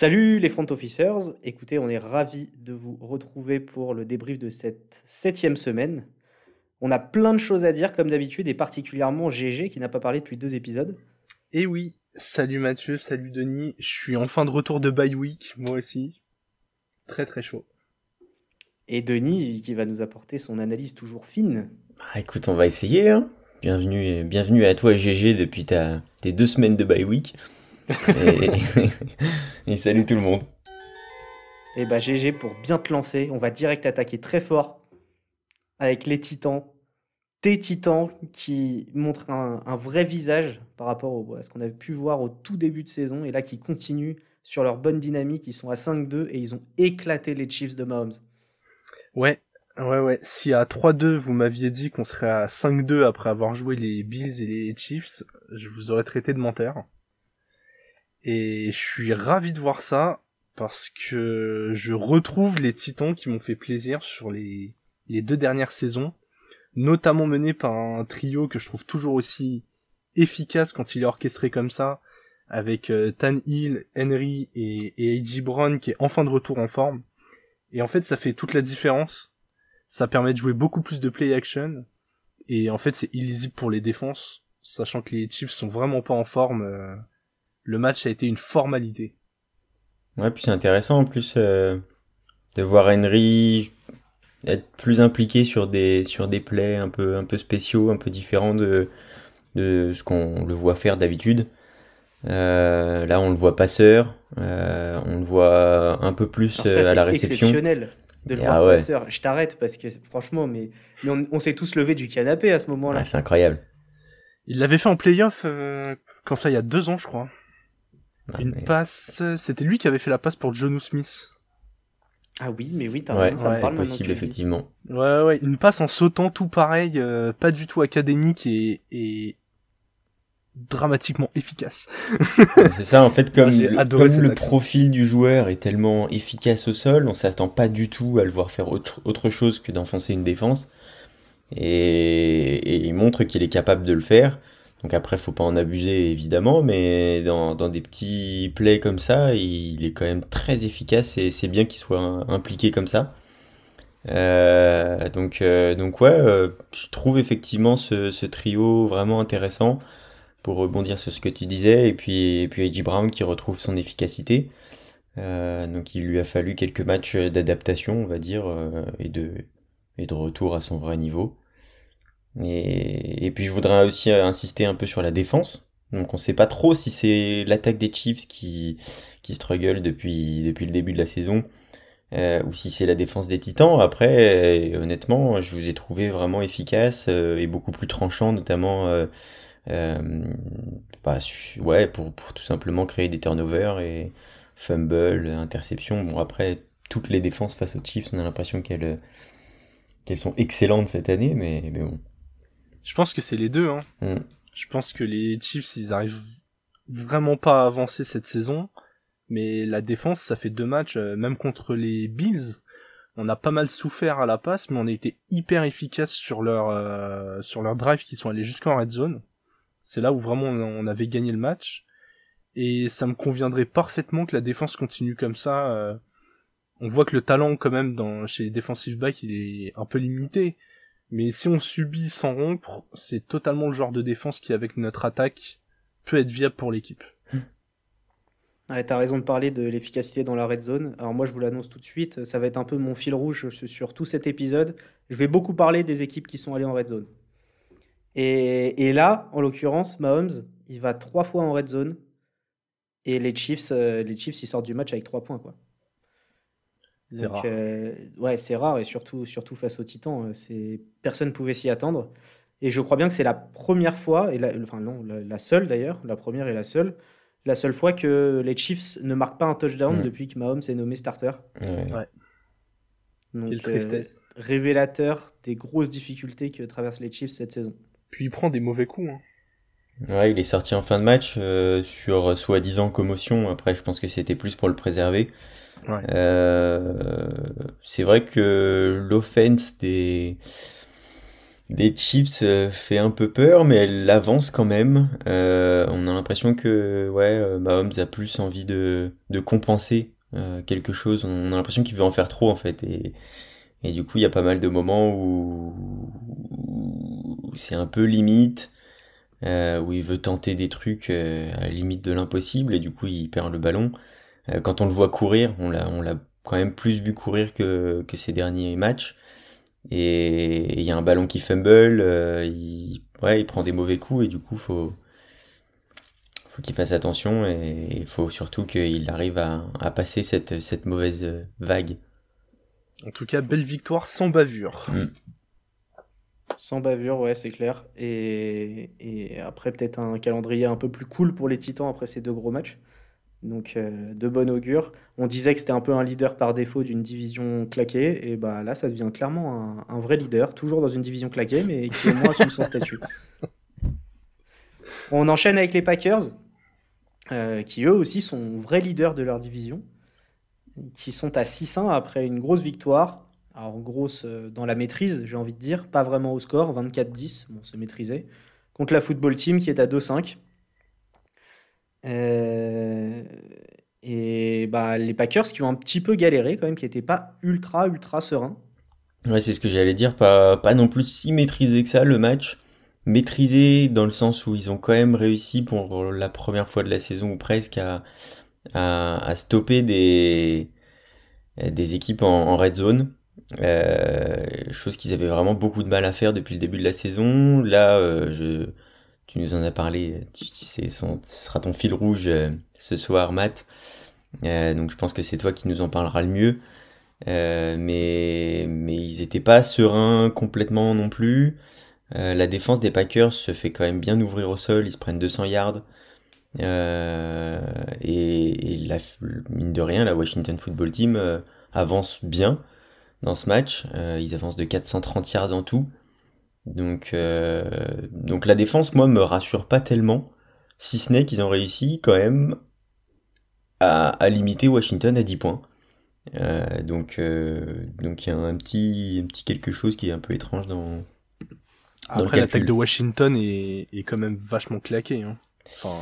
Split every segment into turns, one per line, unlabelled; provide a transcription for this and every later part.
Salut les front officers, écoutez, on est ravis de vous retrouver pour le débrief de cette septième semaine. On a plein de choses à dire comme d'habitude et particulièrement GG qui n'a pas parlé depuis deux épisodes.
Et oui, salut Mathieu, salut Denis, je suis en fin de retour de bye week, moi aussi. Très très chaud.
Et Denis qui va nous apporter son analyse toujours fine.
Ah, écoute, on va essayer. Hein. Bienvenue, bienvenue à toi GG depuis ta, tes deux semaines de bye week. Et, salut tout le monde.
Et bah GG pour bien te lancer, on va direct attaquer très fort avec les titans. Tes titans qui montrent un, vrai visage par rapport à ce qu'on avait pu voir au tout début de saison et là qui continuent sur leur bonne dynamique. Ils sont à 5-2 et ils ont éclaté les Chiefs de Mahomes.
Ouais, ouais, ouais. Si à 3-2 vous m'aviez dit qu'on serait à 5-2 après avoir joué les Bills et les Chiefs, je vous aurais traité de menteur. Et je suis ravi de voir ça parce que je retrouve les Titans qui m'ont fait plaisir sur les, deux dernières saisons, notamment menés par un trio que je trouve toujours aussi efficace quand il est orchestré comme ça, avec euh, Tan Hill, Henry et, et A.J. Brown qui est enfin de retour en forme. Et en fait, ça fait toute la différence. Ça permet de jouer beaucoup plus de play action. Et en fait, c'est illisible pour les défenses, sachant que les Chiefs sont vraiment pas en forme. Euh, le match a été une formalité.
Ouais, puis c'est intéressant en plus euh, de voir Henry être plus impliqué sur des sur des plays un peu un peu spéciaux, un peu différents de de ce qu'on le voit faire d'habitude. Euh, là, on le voit passeur, euh, on le voit un peu plus à la réception.
Exceptionnel de le voir passeur. Je t'arrête parce que franchement, mais, mais on, s'est tous levé du canapé à ce moment-là.
c'est incroyable.
Il l'avait fait en playoff quand ça il y a deux ans, je crois. Une passe, c'était lui qui avait fait la passe pour Jonu Smith.
Ah oui, mais oui,
t'as ouais, c'est possible effectivement.
Ouais, ouais, une passe en sautant tout pareil, euh, pas du tout académique et, et dramatiquement efficace.
c'est ça, en fait, comme, le, profil du joueur est tellement efficace au sol, on s'attend pas du tout à le voir faire autre, autre chose que d'enfoncer une défense. Et, et il montre qu'il est capable de le faire. Donc après, faut pas en abuser évidemment, mais dans, dans des petits plays comme ça, il est quand même très efficace et c'est bien qu'il soit impliqué comme ça. Euh, donc, euh, donc ouais, euh, je trouve effectivement ce, ce, trio vraiment intéressant pour rebondir sur ce que tu disais et puis et puis A.J. Brown qui retrouve son efficacité. Euh, donc il lui a fallu quelques matchs d'adaptation, on va dire, et de et de retour à son vrai niveau. Et, puis je voudrais aussi insister un peu sur la défense. Donc on sait pas trop si c'est l'attaque des Chiefs qui, qui struggle depuis, depuis le début de la saison. Euh, ou si c'est la défense des Titans. Après, euh, honnêtement, je vous ai trouvé vraiment efficace euh, et beaucoup plus tranchant, notamment bah, ouais, pour, pour tout simplement créer des turnovers et fumble, interception. Bon, après, toutes les défenses face aux Chiefs, on a l'impression qu'elles qu'elles sont excellentes cette année, mais, mais bon.
Je pense que c'est les deux. Hein. Mm. Je pense que les Chiefs, ils arrivent vraiment pas à avancer cette saison. Mais la défense, ça fait deux matchs, euh, même contre les Bills, on a pas mal souffert à la passe, mais on a été hyper efficace sur leur euh, sur leur drive qui sont allés jusqu'en red zone. C'est là où vraiment on avait gagné le match. Et ça me conviendrait parfaitement que la défense continue comme ça. Euh. on voit que le talent quand même dans chez les defensive backs il est un peu limité. Mais si on subit sans rompre, c'est totalement le genre de défense qui, avec notre attaque, peut être viable pour l'équipe.
Ouais, T'as raison de parler de l'efficacité dans la red zone. Alors moi, je vous l'annonce tout de suite, ça va être un peu mon fil rouge sur tout cet épisode. Je vais beaucoup parler des équipes qui sont allées en red zone. Et, et là, en l'occurrence, Mahomes, il va trois fois en red zone. Et les Chiefs, euh, les Chiefs, ils sortent du match avec trois points, quoi.
C'est rare. Euh,
ouais, c'est rare et surtout, surtout face aux Titans, euh, c'est personne ne pouvait s'y attendre. Et je crois bien que c'est la première fois, et la, enfin non, la, seule d'ailleurs, la première et la seule, la seule fois que les Chiefs ne marquent pas un touchdown mm. depuis que Mahomes est nommé starter.
Ouais.
Donc, Quelle tristesse. Euh, révélateur des grosses difficultés que traversent les Chiefs cette saison.
Puis il prend des mauvais coups. Hein.
Ouais, il est sorti en fin de match sur soi-disant commotion. Après, je pense que c'était plus pour le préserver. Euh, c'est vrai que l'offense des les Chiefs fait un peu peur, mais elle avance quand même. on a l'impression que ouais, Mahomes a plus envie de, de compenser quelque chose. On a l'impression qu'il veut en faire trop en fait. Et, et du coup, il y a pas mal de moments où, c'est un peu limite, euh, où il veut tenter des trucs euh, à la limite de l'impossible et du coup il perd le ballon. Euh, quand on le voit courir, on l'a, on l'a quand même plus vu courir que, que ces derniers matchs. Et il y a un ballon qui fumble, il, ouais, il prend des mauvais coups et du coup faut, faut qu'il fasse attention et il faut surtout qu'il arrive à, à passer cette, cette mauvaise vague.
En tout cas, belle victoire sans bavure. Mm.
Sans bavure, ouais, c'est clair. Et, après, peut-être un calendrier un peu plus cool pour les Titans après ces deux gros matchs. Donc, euh, de bon augure. On disait que c'était un peu un leader par défaut d'une division claquée. Et bah là, ça devient clairement un, vrai leader, toujours dans une division claquée, mais qui au moins assume son statut. On enchaîne avec les Packers, euh, qui eux aussi sont vrais leaders de leur division qui sont à 6-1 après une grosse victoire. Alors grosse euh, dans la maîtrise, j'ai envie de dire, pas vraiment au score, 24-10, bon c'est maîtrisé, contre la football team qui est à 2-5. Euh, et bah, les Packers qui ont un petit peu galéré quand même, qui n'étaient pas ultra ultra sereins.
Ouais, c'est ce que j'allais dire, pas, pas non plus si maîtrisé que ça le match. Maîtrisé dans le sens où ils ont quand même réussi pour la première fois de la saison ou presque à, à, stopper des, des équipes en, red zone. Euh, chose qu'ils avaient vraiment beaucoup de mal à faire depuis le début de la saison. Là, euh, je, tu nous en as parlé, tu, sais, ce sera ton fil rouge euh, ce soir, Matt. donc je pense que c'est toi qui nous en parlera le mieux. mais, mais ils étaient pas sereins complètement non plus. la défense des Packers se fait quand même bien ouvrir au sol, ils se prennent 200 yards. Euh, et, mine de rien, la Washington Football Team euh, avance bien dans ce match. Euh, ils avancent de 430 yards en tout. Donc, donc la défense, moi, me rassure pas tellement. Si ce n'est qu'ils ont réussi quand même à, limiter Washington à 10 points. donc, donc il y a un petit, un petit quelque chose qui est un peu étrange dans.
Après, l'attaque de Washington est, est quand même vachement claquée. Hein. Enfin,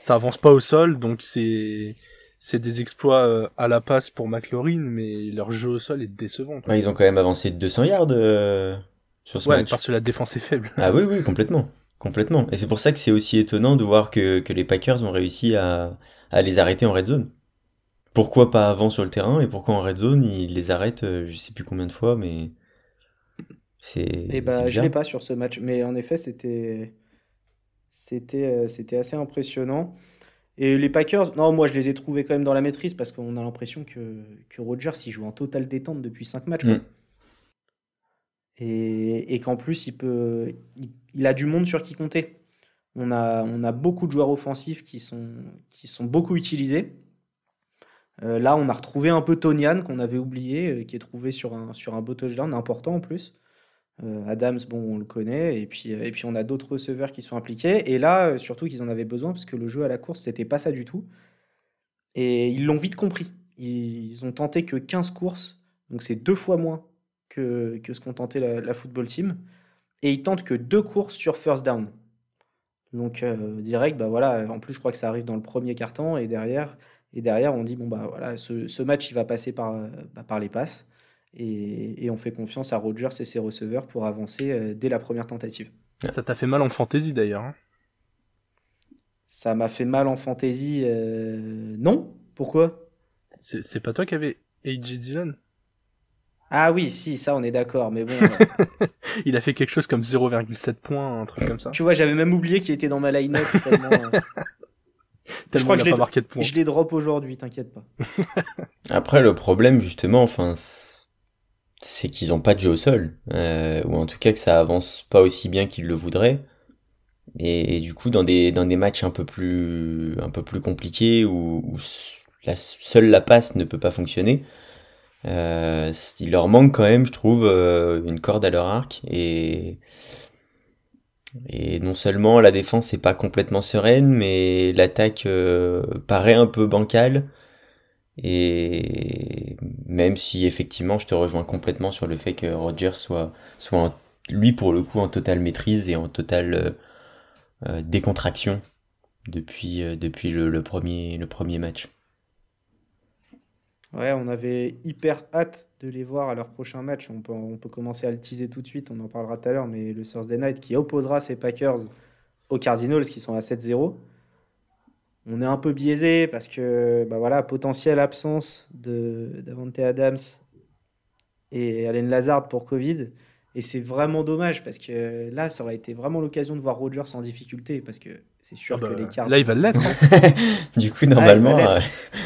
ça avance pas au sol, donc c'est c'est des exploits euh, à la passe pour McLaurin, mais leur jeu au sol est décevant.
ils ont quand même avancé de 200 yards euh, sur ce ouais,
parce que la défense est faible.
Ah oui, oui, complètement. Complètement. Et c'est pour ça que c'est aussi étonnant de voir que, que les Packers ont réussi à, à les arrêter en red zone. Pourquoi pas avant sur le terrain et pourquoi en red zone ils les arrêtent euh, je sais plus combien de fois, mais c'est. Et
eh bah, je l'ai pas sur ce match, mais en effet, c'était c'était, euh, c'était assez impressionnant. Et les Packers, non, moi je les ai trouvés quand même dans la maîtrise parce qu'on a l'impression que, que Rodgers il joue en totale détente depuis 5 matchs. Mm. Et, qu'en plus il, peut, il, a du monde sur qui compter. On a, on a beaucoup de joueurs offensifs qui sont, qui sont beaucoup utilisés. Euh, là, on a retrouvé un peu Tonian qu'on avait oublié, euh, qui est trouvé sur un, sur un beau touchdown important en plus. Euh, Adams, bon, on le connaît, et puis, et puis on a d'autres receveurs qui sont impliqués. Et là, surtout qu'ils en avaient besoin, parce que le jeu à la course, c'était pas ça du tout. Et ils l'ont vite compris. Ils ont tenté que 15 courses, donc c'est deux fois moins que, que ce qu'ont tenté la, football team. Et ils tentent que deux courses sur first down. Donc euh, direct, bah voilà, en plus je crois que ça arrive dans le premier carton, et derrière, et derrière on dit, bon bah voilà, ce, ce match il va passer par, bah, par les passes. Et, on fait confiance à Rogers et ses receveurs pour avancer euh, dès la première tentative.
Ça t'a fait mal en fantasy d'ailleurs. Hein?
ça m'a fait mal en fantasy. Euh, non? Pourquoi?
C'est pas toi qui avais AJ Dillon?
Ah oui, si, ça on est d'accord, mais bon.
il a fait quelque chose comme 0,7 points, un truc comme ça.
Tu vois, j'avais même oublié qu'il était dans ma line-up tellement. Euh, je crois que je je l'ai drop aujourd'hui, t'inquiète pas.
Après, le problème, justement, enfin, c'est qu'ils ont pas de jeu au sol, euh, ou en tout cas que ça avance pas aussi bien qu'ils le voudraient. Et, du coup, dans des, dans des matchs un peu plus, un peu plus compliqués, où, la, seule la passe ne peut pas fonctionner, euh, il leur manque quand même, je trouve, euh, une corde à leur arc. Et, et non seulement la défense n'est pas complètement sereine, mais l'attaque paraît un peu bancale. Et même si effectivement je te rejoins complètement sur le fait que Rogers soit, soit lui pour le coup en totale maîtrise et en totale décontraction depuis, depuis le, premier, le premier match.
Ouais, on avait hyper hâte de les voir à leur prochain match. On peut, commencer à le teaser tout de suite, on en parlera tout à l'heure, mais le Thursday Night qui opposera ses Packers aux Cardinals qui sont à 7-0. On est un peu biaisé parce que, bah voilà, potentielle absence Davante Adams et Allen Lazard pour Covid. Et c'est vraiment dommage parce que là, ça aurait été vraiment l'occasion de voir Rodgers en difficulté parce que c'est sûr ah que bah, les cartes.
Là, il va l'être. Hein.
du coup, normalement.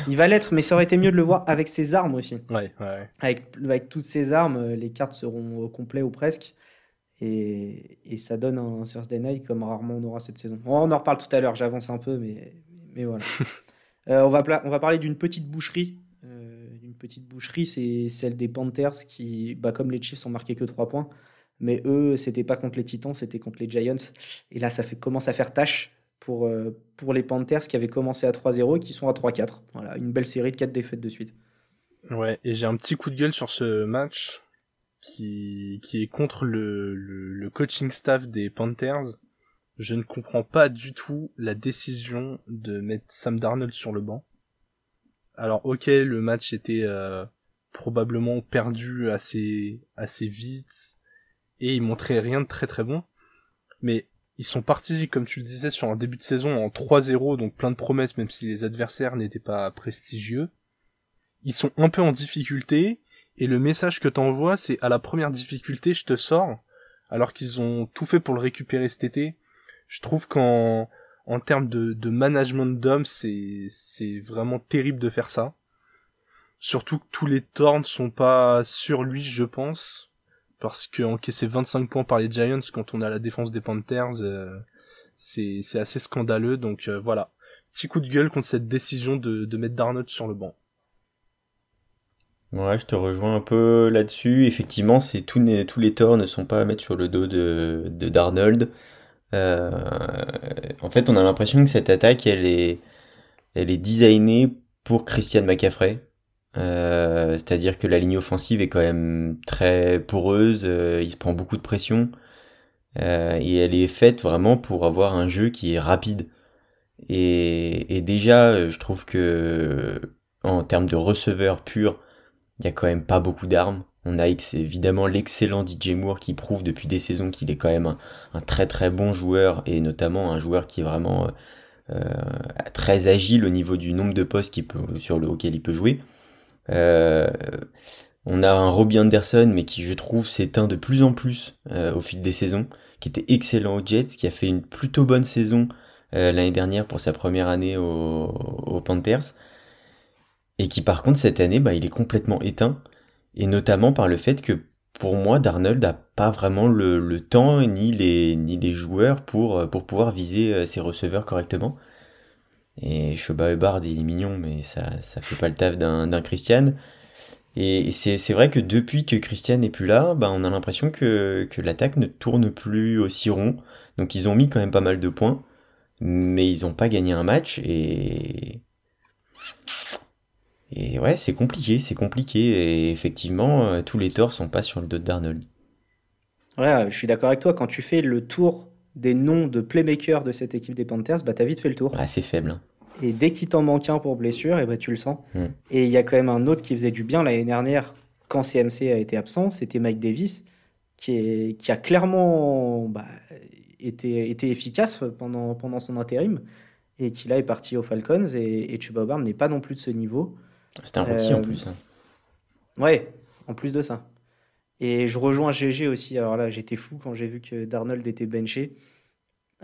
il va l'être, mais ça aurait été mieux de le voir avec ses armes aussi.
Ouais, ouais.
Avec, avec toutes ses armes, euh, les cartes seront au complet ou presque. Et, et, ça donne un Thursday Night comme rarement on aura cette saison. On en reparle tout à l'heure, j'avance un peu, mais, mais voilà. Euh, on, va, on va parler d'une petite boucherie. Euh, une petite boucherie, c'est celle des Panthers qui, bah, comme les Chiefs, ont marqué que 3 points. Mais eux, c'était pas contre les Titans, c'était contre les Giants. Et là, ça fait, commence à faire tâche pour, euh, pour les Panthers qui avaient commencé à 3-0 et qui sont à 3-4. Voilà, une belle série de 4 défaites de suite.
Ouais, et j'ai un petit coup de gueule sur ce match qui, qui est contre le, le, coaching staff des Panthers. Je ne comprends pas du tout la décision de mettre Sam Darnold sur le banc. Alors ok, le match était euh, probablement perdu assez assez vite et il montrait rien de très très bon. Mais ils sont partis, comme tu le disais, sur un début de saison en 3-0, donc plein de promesses, même si les adversaires n'étaient pas prestigieux. Ils sont un peu en difficulté, et le message que t'envoies, c'est à la première difficulté, je te sors, alors qu'ils ont tout fait pour le récupérer cet été. Je trouve qu'en en termes de, management d'hommes, c'est c'est vraiment terrible de faire ça. Surtout que tous les torts ne sont pas sur lui, je pense parce que encaisser 25 points par les Giants quand on a la défense des Panthers, euh, c'est assez scandaleux. Donc euh, voilà, petit coup de gueule contre cette décision de, de mettre Darnold sur le banc.
Ouais, je te rejoins un peu là-dessus. Effectivement, c'est tous les, torts ne sont pas à mettre sur le dos de, de Darnold. Euh, en fait, on a l'impression que cette attaque, elle est, elle est designée pour Christian McCaffrey. Euh, c'est-à-dire que la ligne offensive est quand même très poreuse, euh, il se prend beaucoup de pression, euh, et elle est faite vraiment pour avoir un jeu qui est rapide. Et, déjà, je trouve que en termes de receveur pur, il y a quand même pas beaucoup d'armes. On a évidemment l'excellent DJ Moore qui prouve depuis des saisons qu'il est quand même un, très très bon joueur et notamment un joueur qui est vraiment très agile au niveau du nombre de postes peut, sur lequel il peut jouer. Euh, on a un Robbie Anderson, mais qui je trouve s'éteint de plus en plus euh, au fil des saisons, qui était excellent aux Jets, qui a fait une plutôt bonne saison euh, l'année dernière pour sa première année aux, Panthers, et qui par contre cette année, bah, il est complètement éteint, et notamment par le fait que pour moi, Darnold n'a pas vraiment le, temps ni les, joueurs pour pouvoir viser ses receveurs correctement. Et Shoba Bard, il est mignon, mais ça, ça fait pas le taf d'un Christian. Et c'est vrai que depuis que Christian n'est plus là, bah, on a l'impression que, que l'attaque ne tourne plus aussi rond. Donc ils ont mis quand même pas mal de points, mais ils n'ont pas gagné un match. Et, et ouais, c'est compliqué, c'est compliqué. Et effectivement, euh, tous les torts sont pas sur le dos d'Arnold.
Ouais, je suis d'accord avec toi. Quand tu fais le tour des noms de playmakers de cette équipe des Panthers, bah, tu as vite fait le tour.
Ah, c'est faible. Hein.
Et dès qu'il t'en manque un pour blessure, et eh bah, tu le sens. Mm. Et il y a quand même un autre qui faisait du bien l'année dernière, quand CMC a été absent, c'était Mike Davis, qui, est, qui a clairement bah, été, été efficace pendant, pendant son intérim, et qui là est parti aux Falcons, et, et Chuba n'est pas non plus de ce niveau.
C'était un rookie en euh, plus. Hein.
Ouais, en plus de ça. Et je rejoins GG aussi. Alors là, j'étais fou quand j'ai vu que Darnold était benché.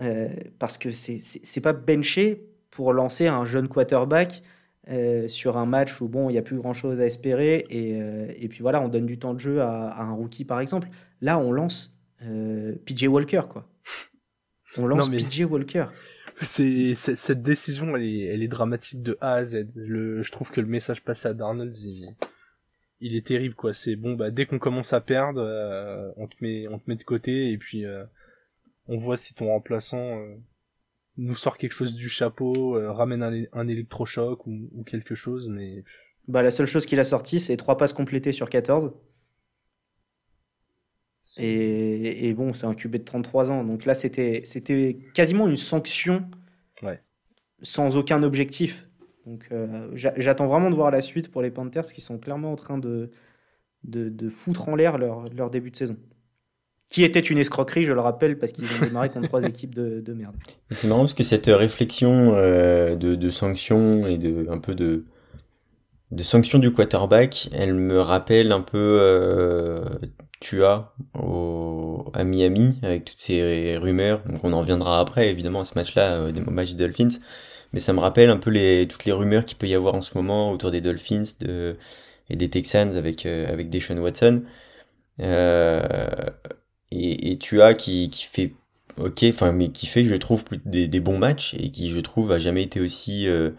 Euh, parce que c'est pas benché pour lancer un jeune quarterback euh, sur un match où bon, il n'y a plus grand chose à espérer. Et, euh, et, puis voilà, on donne du temps de jeu à, un rookie par exemple. Là, on lance PJ Walker, quoi. On lance PJ Walker.
C'est cette décision, elle est, elle est, dramatique de A à Z. Le, je trouve que le message passé à Darnold, il, il est terrible quoi. C'est bon bah dès qu'on commence à perdre, euh, on te met on te met de côté et puis euh, on voit si ton remplaçant euh, nous sort quelque chose du chapeau, ramène un, électrochoc ou, quelque chose mais
bah la seule chose qu'il a sorti c'est trois passes complétées sur 14. Et, bon, c'est un QB de 33 ans. Donc là, c'était quasiment une sanction sans aucun objectif. Donc euh, j'attends vraiment de voir la suite pour les Panthers qui sont clairement en train de, de, foutre en l'air leur, leur, début de saison. Qui était une escroquerie, je le rappelle, parce qu'ils ont démarré contre trois équipes de, de merde.
C'est marrant parce que cette réflexion euh, de, sanctions et de un peu de, de sanctions du quarterback, elle me rappelle un peu euh, tu as au, à Miami avec toutes ces rumeurs. Donc on en reviendra après évidemment à ce match-là, euh, des matchs des Dolphins. Mais ça me rappelle un peu toutes les rumeurs qu'il peut y avoir en ce moment autour des Dolphins et des Texans avec, euh, avec Deshaun Watson. Euh, et, et, tu as qui, qui fait ok, enfin mais qui fait je trouve des, des, bons matchs et qui je trouve a jamais été aussi euh,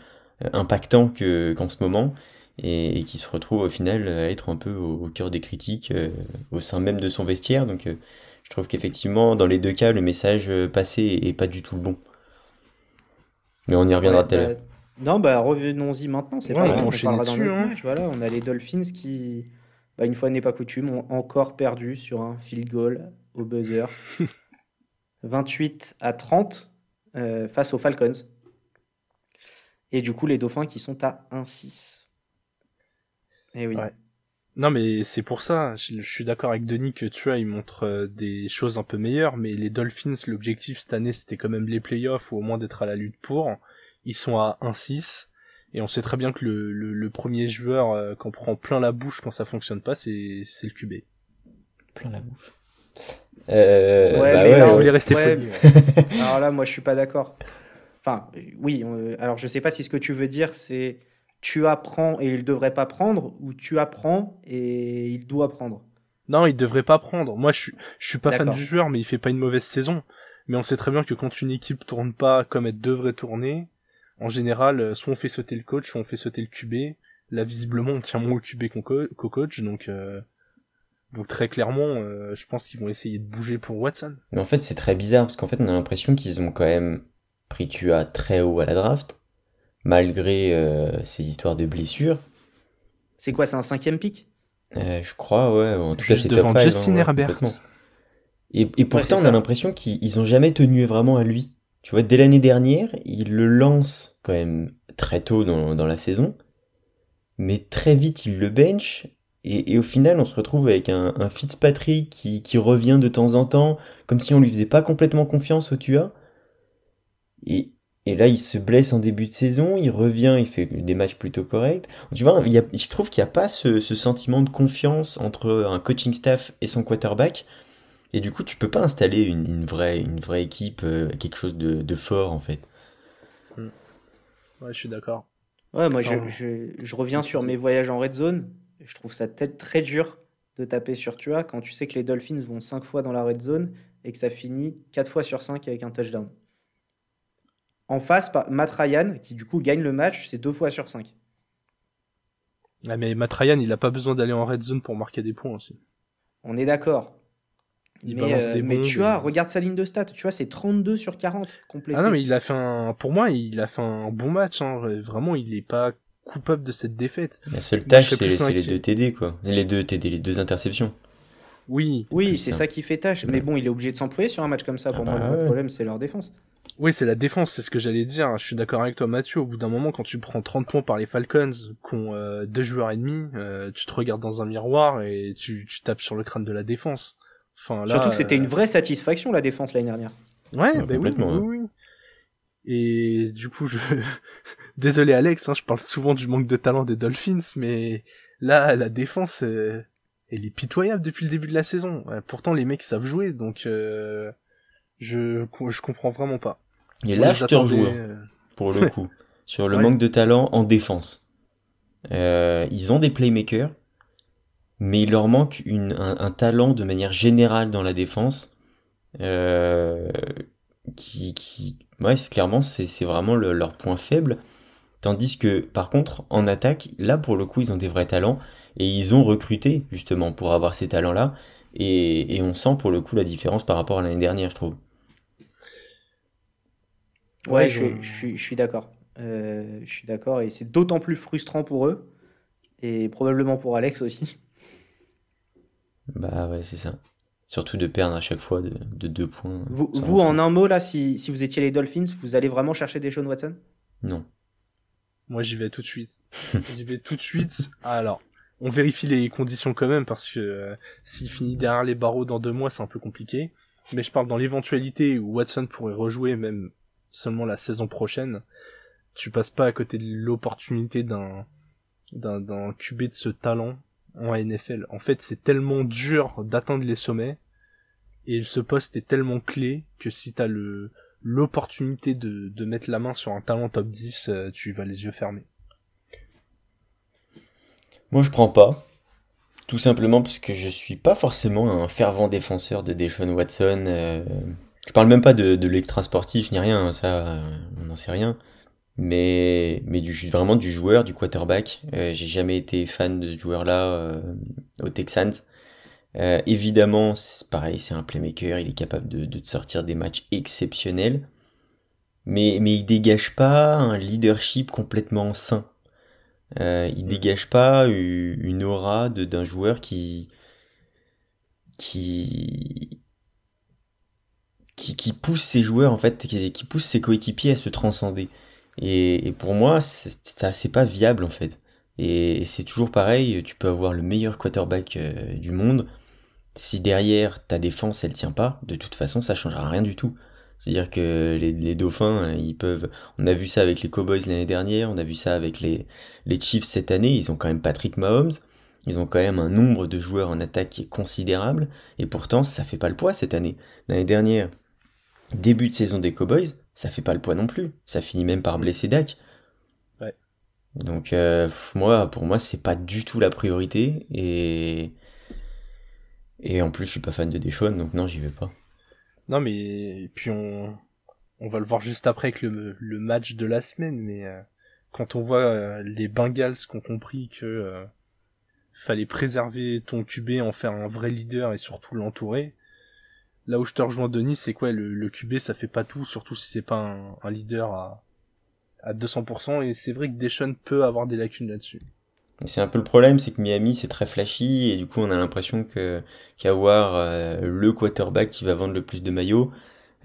impactant que qu'en ce moment et, qui se retrouve au final à être un peu au, cœur des critiques euh, au sein même de son vestiaire. Donc euh, je trouve qu'effectivement, dans les deux cas, le message passé est pas du tout le bon. Mais on y reviendra tout à l'heure.
Bah, non, bah revenons-y maintenant. C'est pas on, on parlera dans le hein. match. Voilà, on a les Dolphins qui, bah, une fois n'est pas coutume, ont encore perdu sur un field goal au buzzer. 28 à 30 face aux Falcons. Et du coup, les Dauphins qui sont à 1-6. Eh oui.
Non, mais c'est pour ça. Je, suis d'accord avec Denis que tu vois, il montre euh, des choses un peu meilleures, mais les Dolphins, l'objectif cette année, c'était quand même les playoffs ou au moins d'être à la lutte pour. Ils sont à 1-6. Et on sait très bien que le, le, premier joueur euh, qu'on prend plein la bouche quand ça fonctionne pas, c'est, le QB.
Plein la bouche. Euh,
ouais, bah mais là, voulait rester Alors là, moi, je suis pas d'accord. Enfin, oui. alors, je sais pas si ce que tu veux dire, c'est tu apprends et il devrait pas prendre ou tu apprends et il doit prendre
Non, il devrait pas prendre. Moi, je suis, je suis pas fan du joueur, mais il fait pas une mauvaise saison. Mais on sait très bien que quand une équipe tourne pas comme elle devrait tourner, en général, euh, soit on fait sauter le coach, soit on fait sauter le QB. Là, visiblement, on tient moins au QB qu'au coach, donc euh, donc très clairement, euh, je pense qu'ils vont essayer de bouger pour Watson.
Mais en fait, c'est très bizarre parce qu'en fait, on a l'impression qu'ils ont quand même pris Tua très haut à la draft malgré euh, ces histoires de blessures.
C'est quoi, c'est un cinquième pic
euh, Je crois, ouais. En tout cas, c'est devant Justin Herbert. Et, et, pourtant, on a l'impression qu'ils ont jamais tenu vraiment à lui. Tu vois, dès l'année dernière, il le lance quand même très tôt dans, la saison, mais très vite il le bench. Et, au final, on se retrouve avec un, Fitzpatrick qui, revient de temps en temps, comme si on lui faisait pas complètement confiance au Tua. Et, là, il se blesse en début de saison, il revient, il fait des matchs plutôt corrects. Tu vois, je trouve qu'il n'y a pas ce, sentiment de confiance entre un coaching staff et son quarterback. Et du coup, tu peux pas installer une, une vraie, une vraie équipe, euh, quelque chose de, de, fort en fait.
Hmm. Ouais, je suis d'accord.
Ouais, moi, je, je, je, reviens sur mes voyages en red zone. Je trouve ça peut-être très dur de taper sur Tua quand tu sais que les Dolphins vont 5 fois dans la red zone et que ça finit 4 fois sur 5 avec un touchdown. En face, Matt Ryan, qui du coup gagne le match, c'est deux fois sur cinq.
Ah, mais Matt Ryan, il a pas besoin d'aller en red zone pour marquer des points aussi.
On est d'accord. Mais, euh, tu vois, regarde sa ligne de stats, tu vois, c'est 32 sur 40
complété. Ah non, mais il a fait un, pour moi, il a fait un bon match, hein. Vraiment, il est pas coupable de cette défaite.
La seule tâche, c'est les, deux TD, quoi. Les deux TD, les deux interceptions.
Oui.
Oui, c'est ça qui fait tâche. Mais bon, il est obligé de s'employer sur un match comme ça. Pour ah moi, bah le problème, c'est leur défense.
Oui, c'est la défense, c'est ce que j'allais dire. Je suis d'accord avec toi, Mathieu. Au bout d'un moment, quand tu prends 30 points par les Falcons, qui ont euh, deux joueurs ennemis, euh, tu te regardes dans un miroir et tu, tu tapes sur le crâne de la défense.
Enfin, Surtout que c'était euh, une vraie satisfaction, la défense, l'année dernière.
Ouais, bah oui, oui, oui, Et du coup, je... Désolé Alex, hein, je parle souvent du manque de talent des Dolphins, mais là, la défense, elle est pitoyable depuis le début de la saison. Pourtant, les mecs savent jouer, donc je, je comprends vraiment pas.
Et là, je te rejoins, pour le coup, sur le manque de talent en défense. Euh, ils ont des playmakers, mais il leur manque une, un, talent de manière générale dans la défense, euh, qui, qui, ouais, clairement, c'est vraiment leur point faible. Tandis que, par contre, en attaque, là, pour le coup, ils ont des vrais talents, et ils ont recruté, justement, pour avoir ces talents-là, et, et on sent, pour le coup, la différence par rapport à l'année dernière, je trouve.
Ouais, je, je, suis d'accord. Euh, je suis d'accord et c'est d'autant plus frustrant pour eux et probablement pour Alex aussi.
Bah ouais, c'est ça. Surtout de perdre à chaque fois de, deux points.
Vous, vous en un mot, là, si, si, vous étiez les Dolphins, vous allez vraiment chercher des Sean Watson?
Non.
Moi, j'y vais tout de suite. j'y vais tout de suite. Alors, on vérifie les conditions quand même, parce que euh, s'il finit derrière les barreaux dans deux mois, c'est un peu compliqué. Mais je parle dans l'éventualité où Watson pourrait rejouer même seulement la saison prochaine. Tu passes pas à côté de l'opportunité d'un d'un d'un QB de ce talent en NFL. En fait, c'est tellement dur d'atteindre les sommets et ce poste est tellement clé que si t'as le l'opportunité de, de mettre la main sur un talent top 10, euh, tu vas les yeux fermés.
Moi, je prends pas. Tout simplement parce que je suis pas forcément un fervent défenseur de Deshaun Watson. Euh, je parle même pas de, de l'extra sportif ni rien, ça, euh, on n'en sait rien mais mais du vraiment du joueur, du quarterback. Euh, j'ai jamais été fan de ce joueur-là euh, aux Texans. Euh, évidemment, pareil, c'est un playmaker, il est capable de, de sortir des matchs exceptionnels, mais mais il dégage pas un leadership complètement sain. Euh, il mm. dégage pas une aura de d'un joueur qui qui qui, qui pousse ses joueurs en fait, qui, qui pousse ses coéquipiers à se transcender. Et, pour moi, c'est pas viable en fait. Et c'est toujours pareil, tu peux avoir le meilleur quarterback euh, du monde. Si derrière ta défense elle tient pas, de toute façon ça changera rien du tout. C'est-à-dire que les, dauphins, ils peuvent. On a vu ça avec les Cowboys l'année dernière, on a vu ça avec les, les Chiefs cette année. Ils ont quand même Patrick Mahomes, ils ont quand même un nombre de joueurs en attaque qui est considérable, et pourtant ça fait pas le poids cette année. L'année dernière, début de saison des Cowboys, ça fait pas le poids non plus. Ça finit même par blesser Dak. Ouais. Donc euh, moi, pour moi, c'est pas du tout la priorité et et en plus, je suis pas fan de Deshaun, donc non, j'y vais pas.
Non, mais puis on on va le voir juste après avec le, le match de la semaine, mais euh, quand on voit euh, les Bengals qui ont compris que fallait préserver ton QB, en faire un vrai leader et surtout l'entourer, là où je te rejoins Denis, c'est quoi le, le QB ça fait pas tout, surtout si c'est pas un, leader à, à 200%, et c'est vrai que Deshaun peut avoir des lacunes là-dessus.
C'est un peu le problème, c'est que Miami c'est très flashy, et du coup on a l'impression que qu'avoir euh, le quarterback qui va vendre le plus de maillots,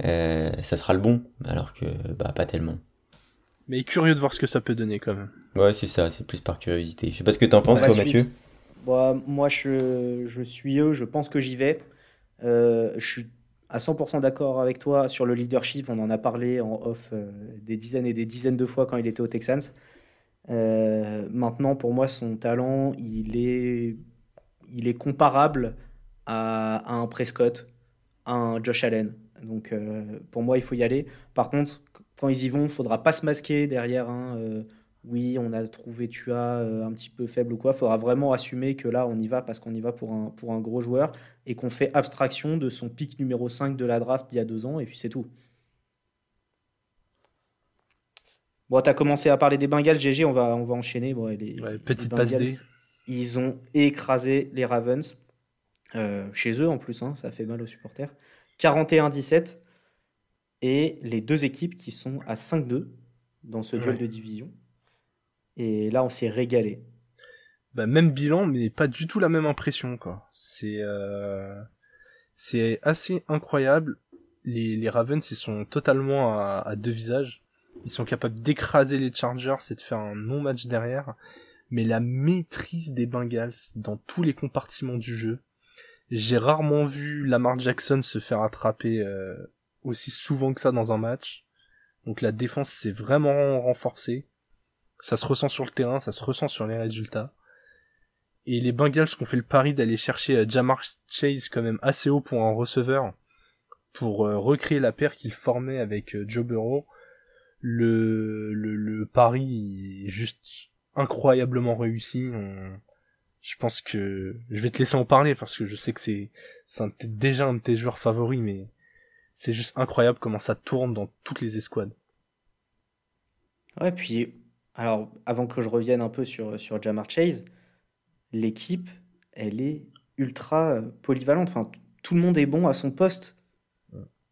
euh, ça sera le bon, alors que bah pas tellement.
Mais curieux de voir ce que ça peut donner quand même.
Ouais c'est ça, c'est plus par curiosité. Je sais pas ce que t'en penses toi Mathieu.
Bah, moi je, je suis eux, je pense que j'y vais. Euh, je suis à 100% d'accord avec toi sur le leadership. On en a parlé en off euh, des dizaines et des dizaines de fois quand il était aux Texans. Euh, maintenant, pour moi, son talent, il est, il est comparable à, un Prescott, à un Josh Allen. Donc, pour moi, il faut y aller. Par contre, quand ils y vont, il faudra pas se masquer derrière un oui, on a trouvé Tua euh, un petit peu faible ou quoi. Il faudra vraiment assumer que là, on y va parce qu'on y va pour un, pour un gros joueur et qu'on fait abstraction de son pic numéro 5 de la draft d'il y a deux ans, et puis c'est tout. Bon, tu as commencé à parler des Bengals, GG, on va, on va enchaîner. Bon, les,
petite passe
Ils ont écrasé les Ravens, euh, chez eux en plus, hein, ça fait mal aux supporters. 41-17, et les deux équipes qui sont à 5-2 dans ce duel de division. Et là, on s'est régalé.
Bah, même bilan, mais pas du tout la même impression, quoi. C'est, euh... assez incroyable. Les, les Ravens, ils sont totalement à, deux visages. Ils sont capables d'écraser les Chargers et de faire un non-match derrière. Mais la maîtrise des Bengals dans tous les compartiments du jeu. J'ai rarement vu Lamar Jackson se faire attraper euh, aussi souvent que ça dans un match. Donc la défense s'est vraiment renforcée. Ça se ressent sur le terrain, ça se ressent sur les résultats. Et les Bengals qui ont fait le pari d'aller chercher euh, Jamar Chase quand même assez haut pour un receveur, pour euh, recréer la paire qu'il formait avec euh, Joe Burrow, le, le, le, pari est juste incroyablement réussi. Je pense que je vais te laisser en parler parce que je sais que c'est déjà un de tes joueurs favoris, mais c'est juste incroyable comment ça tourne dans toutes les escouades.
Ouais, puis alors, avant que je revienne un peu sur, sur Jamar Chase, l'équipe, elle est ultra euh, polyvalente. Enfin, tout le monde est bon à son poste.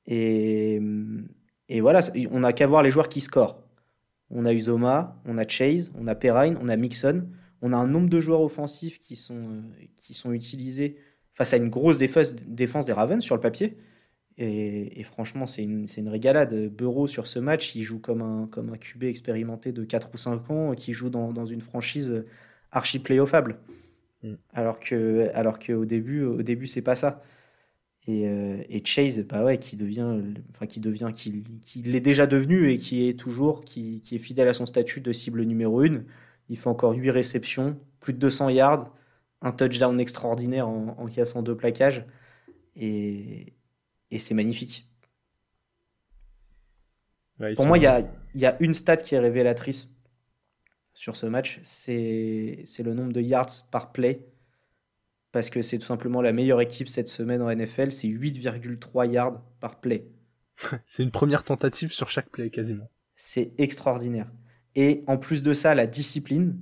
Et, et voilà, on n'a qu'à voir les joueurs qui scorent. On a Uzoma, on a Chase, on a Perrine, on a Mixon. On a un nombre de joueurs offensifs qui sont, euh, qui sont utilisés, face à une grosse défense, défense des Ravens sur le papier. Et, franchement, c'est une, une, régalade. Bureau sur ce match, il joue comme un, comme un QB expérimenté de 4 ou 5 ans qui joue dans, dans une franchise archi playoffable. Mm. Alors que alors qu'au début, au début c'est pas ça. Et, euh, et, Chase, bah ouais, qui devient, enfin qui devient, qui, qui l'est déjà devenu et qui est toujours, qui, qui, est fidèle à son statut de cible numéro 1. Il fait encore 8 réceptions, plus de 200 yards, un touchdown extraordinaire en, en cassant deux plaquages. Et, et c'est magnifique. Pour moi, il y a, y a, une stat qui est révélatrice sur ce match, c'est le nombre de yards par play. Parce que c'est tout simplement la meilleure équipe cette semaine en NFL, c'est 8,3 yards par play.
c'est une première tentative sur chaque play quasiment.
C'est extraordinaire. Et en plus de ça, la discipline,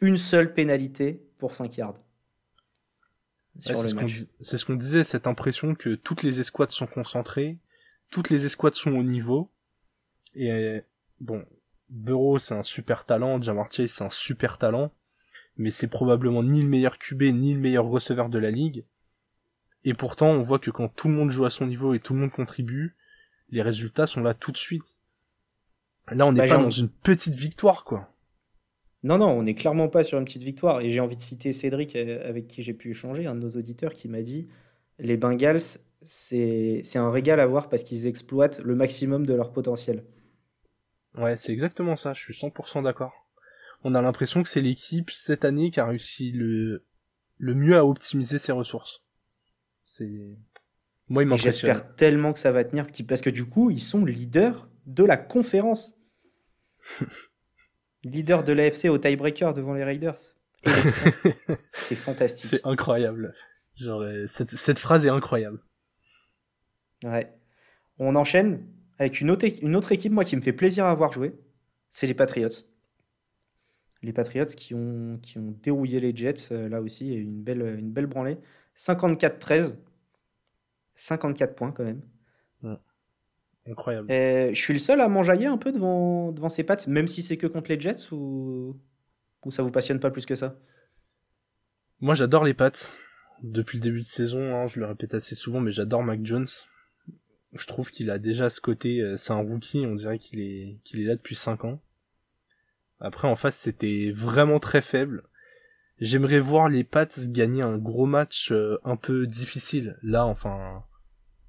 une seule pénalité pour 5 yards.
C'est ce qu'on disait, cette impression que toutes les escouades sont concentrées, toutes les escouades sont au niveau. Et bon, Bureau c'est un super talent, Jamar Chase c'est un super talent, mais c'est probablement ni le meilleur QB ni le meilleur receveur de la ligue. Et pourtant, on voit que quand tout le monde joue à son niveau et tout le monde contribue, les résultats sont là tout de suite. Là, on n'est bah, pas dans une petite victoire, quoi.
Non, non, on n'est clairement pas sur une petite victoire. Et j'ai envie de citer Cédric, euh, avec qui j'ai pu échanger, un de nos auditeurs, qui m'a dit les Bengals, c'est un régal à voir parce qu'ils exploitent le maximum de leur potentiel.
Ouais, c'est exactement ça, je suis 100% d'accord. On a l'impression que c'est l'équipe cette année qui a réussi le, le mieux à optimiser ses ressources. C'est.
Moi, il J'espère tellement que ça va tenir, parce que du coup, ils sont leaders de la conférence. Leader de l'AFC au tiebreaker devant les Raiders. c'est fantastique.
C'est incroyable. Genre, euh, cette, cette phrase est incroyable.
Ouais. On enchaîne avec une autre, une autre équipe, moi, qui me fait plaisir à voir jouer, c'est les Patriots. Les Patriots qui ont, qui ont dérouillé les Jets, euh, là aussi, et une belle, une belle branlée. 54-13. 54 points quand même.
Incroyable.
je suis le seul à m'enjailler un peu devant, devant ces pattes, même si c'est que contre les Jets ou, ou ça vous passionne pas plus que ça?
Moi j'adore les pattes. Depuis le début de saison, hein, je le répète assez souvent, mais j'adore Mac Jones je trouve qu'il a déjà ce côté, euh, c'est un rookie, on dirait qu'il est, qu'il est là depuis 5 ans. Après, en face, c'était vraiment très faible. J'aimerais voir les Pats gagner un gros match euh, un peu difficile. Là, enfin,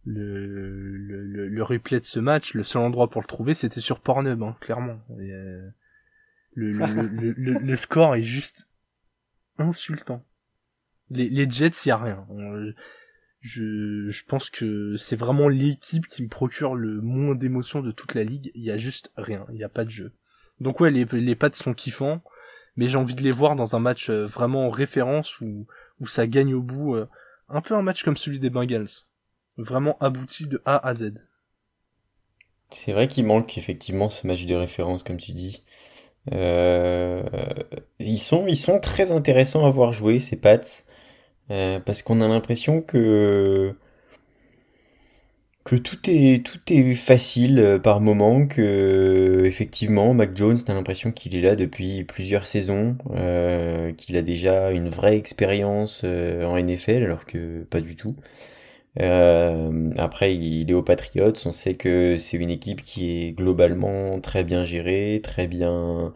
le, le, le, replay de ce match, le seul endroit pour le trouver, c'était sur Pornhub, hein, clairement. Euh, le, le, le, score est juste insultant. Les, les Jets, y a rien je, je pense que c'est vraiment l'équipe qui me procure le moins d'émotions de toute la ligue. Il y a juste rien, il n'y a pas de jeu. Donc ouais, les, les pattes sont kiffants, mais j'ai envie de les voir dans un match euh, vraiment en référence où, où ça gagne au bout. Euh, un peu un match comme celui des Bengals. Vraiment abouti de A à Z.
C'est vrai qu'il manque effectivement ce match de référence, comme tu dis. Euh, ils, sont, ils sont très intéressants à voir jouer, ces Pats. Euh, parce qu'on a l'impression que que tout est tout est facile euh, par moment que effectivement Mac Jones a l'impression qu'il est là depuis plusieurs saisons qu'il a déjà une vraie expérience en NFL alors que pas du tout après il est aux Patriots on sait que c'est une équipe qui est globalement très bien gérée très bien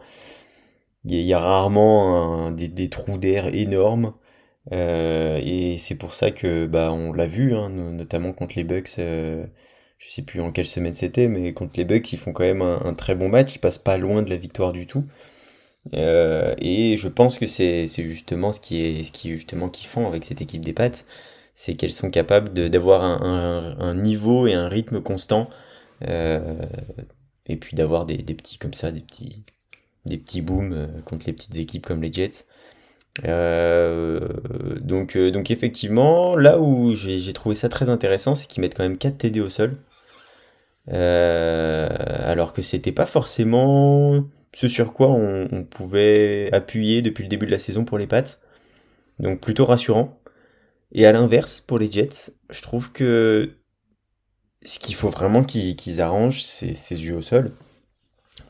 il y a, rarement des, des, trous d'air énormes euh, et c'est pour ça que bah on l'a vu, hein, notamment contre les Bucks. Euh, je sais plus en quelle semaine c'était, mais contre les Bucks, ils font quand même un, très bon match. Ils passent pas loin de la victoire du tout. Euh, et je pense que c'est justement ce qui est ce qui est justement kiffant avec cette équipe des Pats, c'est qu'elles sont capables d'avoir un, niveau et un rythme constant. et puis d'avoir des, petits comme ça, des petits des booms contre les petites équipes comme les Jets. Euh, donc, euh, effectivement, là où j'ai trouvé ça très intéressant, c'est qu'ils mettent quand même 4 TD au sol. Euh, alors que c'était pas forcément ce sur quoi on, pouvait appuyer depuis le début de la saison pour les Pats. Donc plutôt rassurant. Et à l'inverse, pour les Jets, je trouve que ce qu'il faut vraiment qu'ils arrangent, c'est ces jeux au sol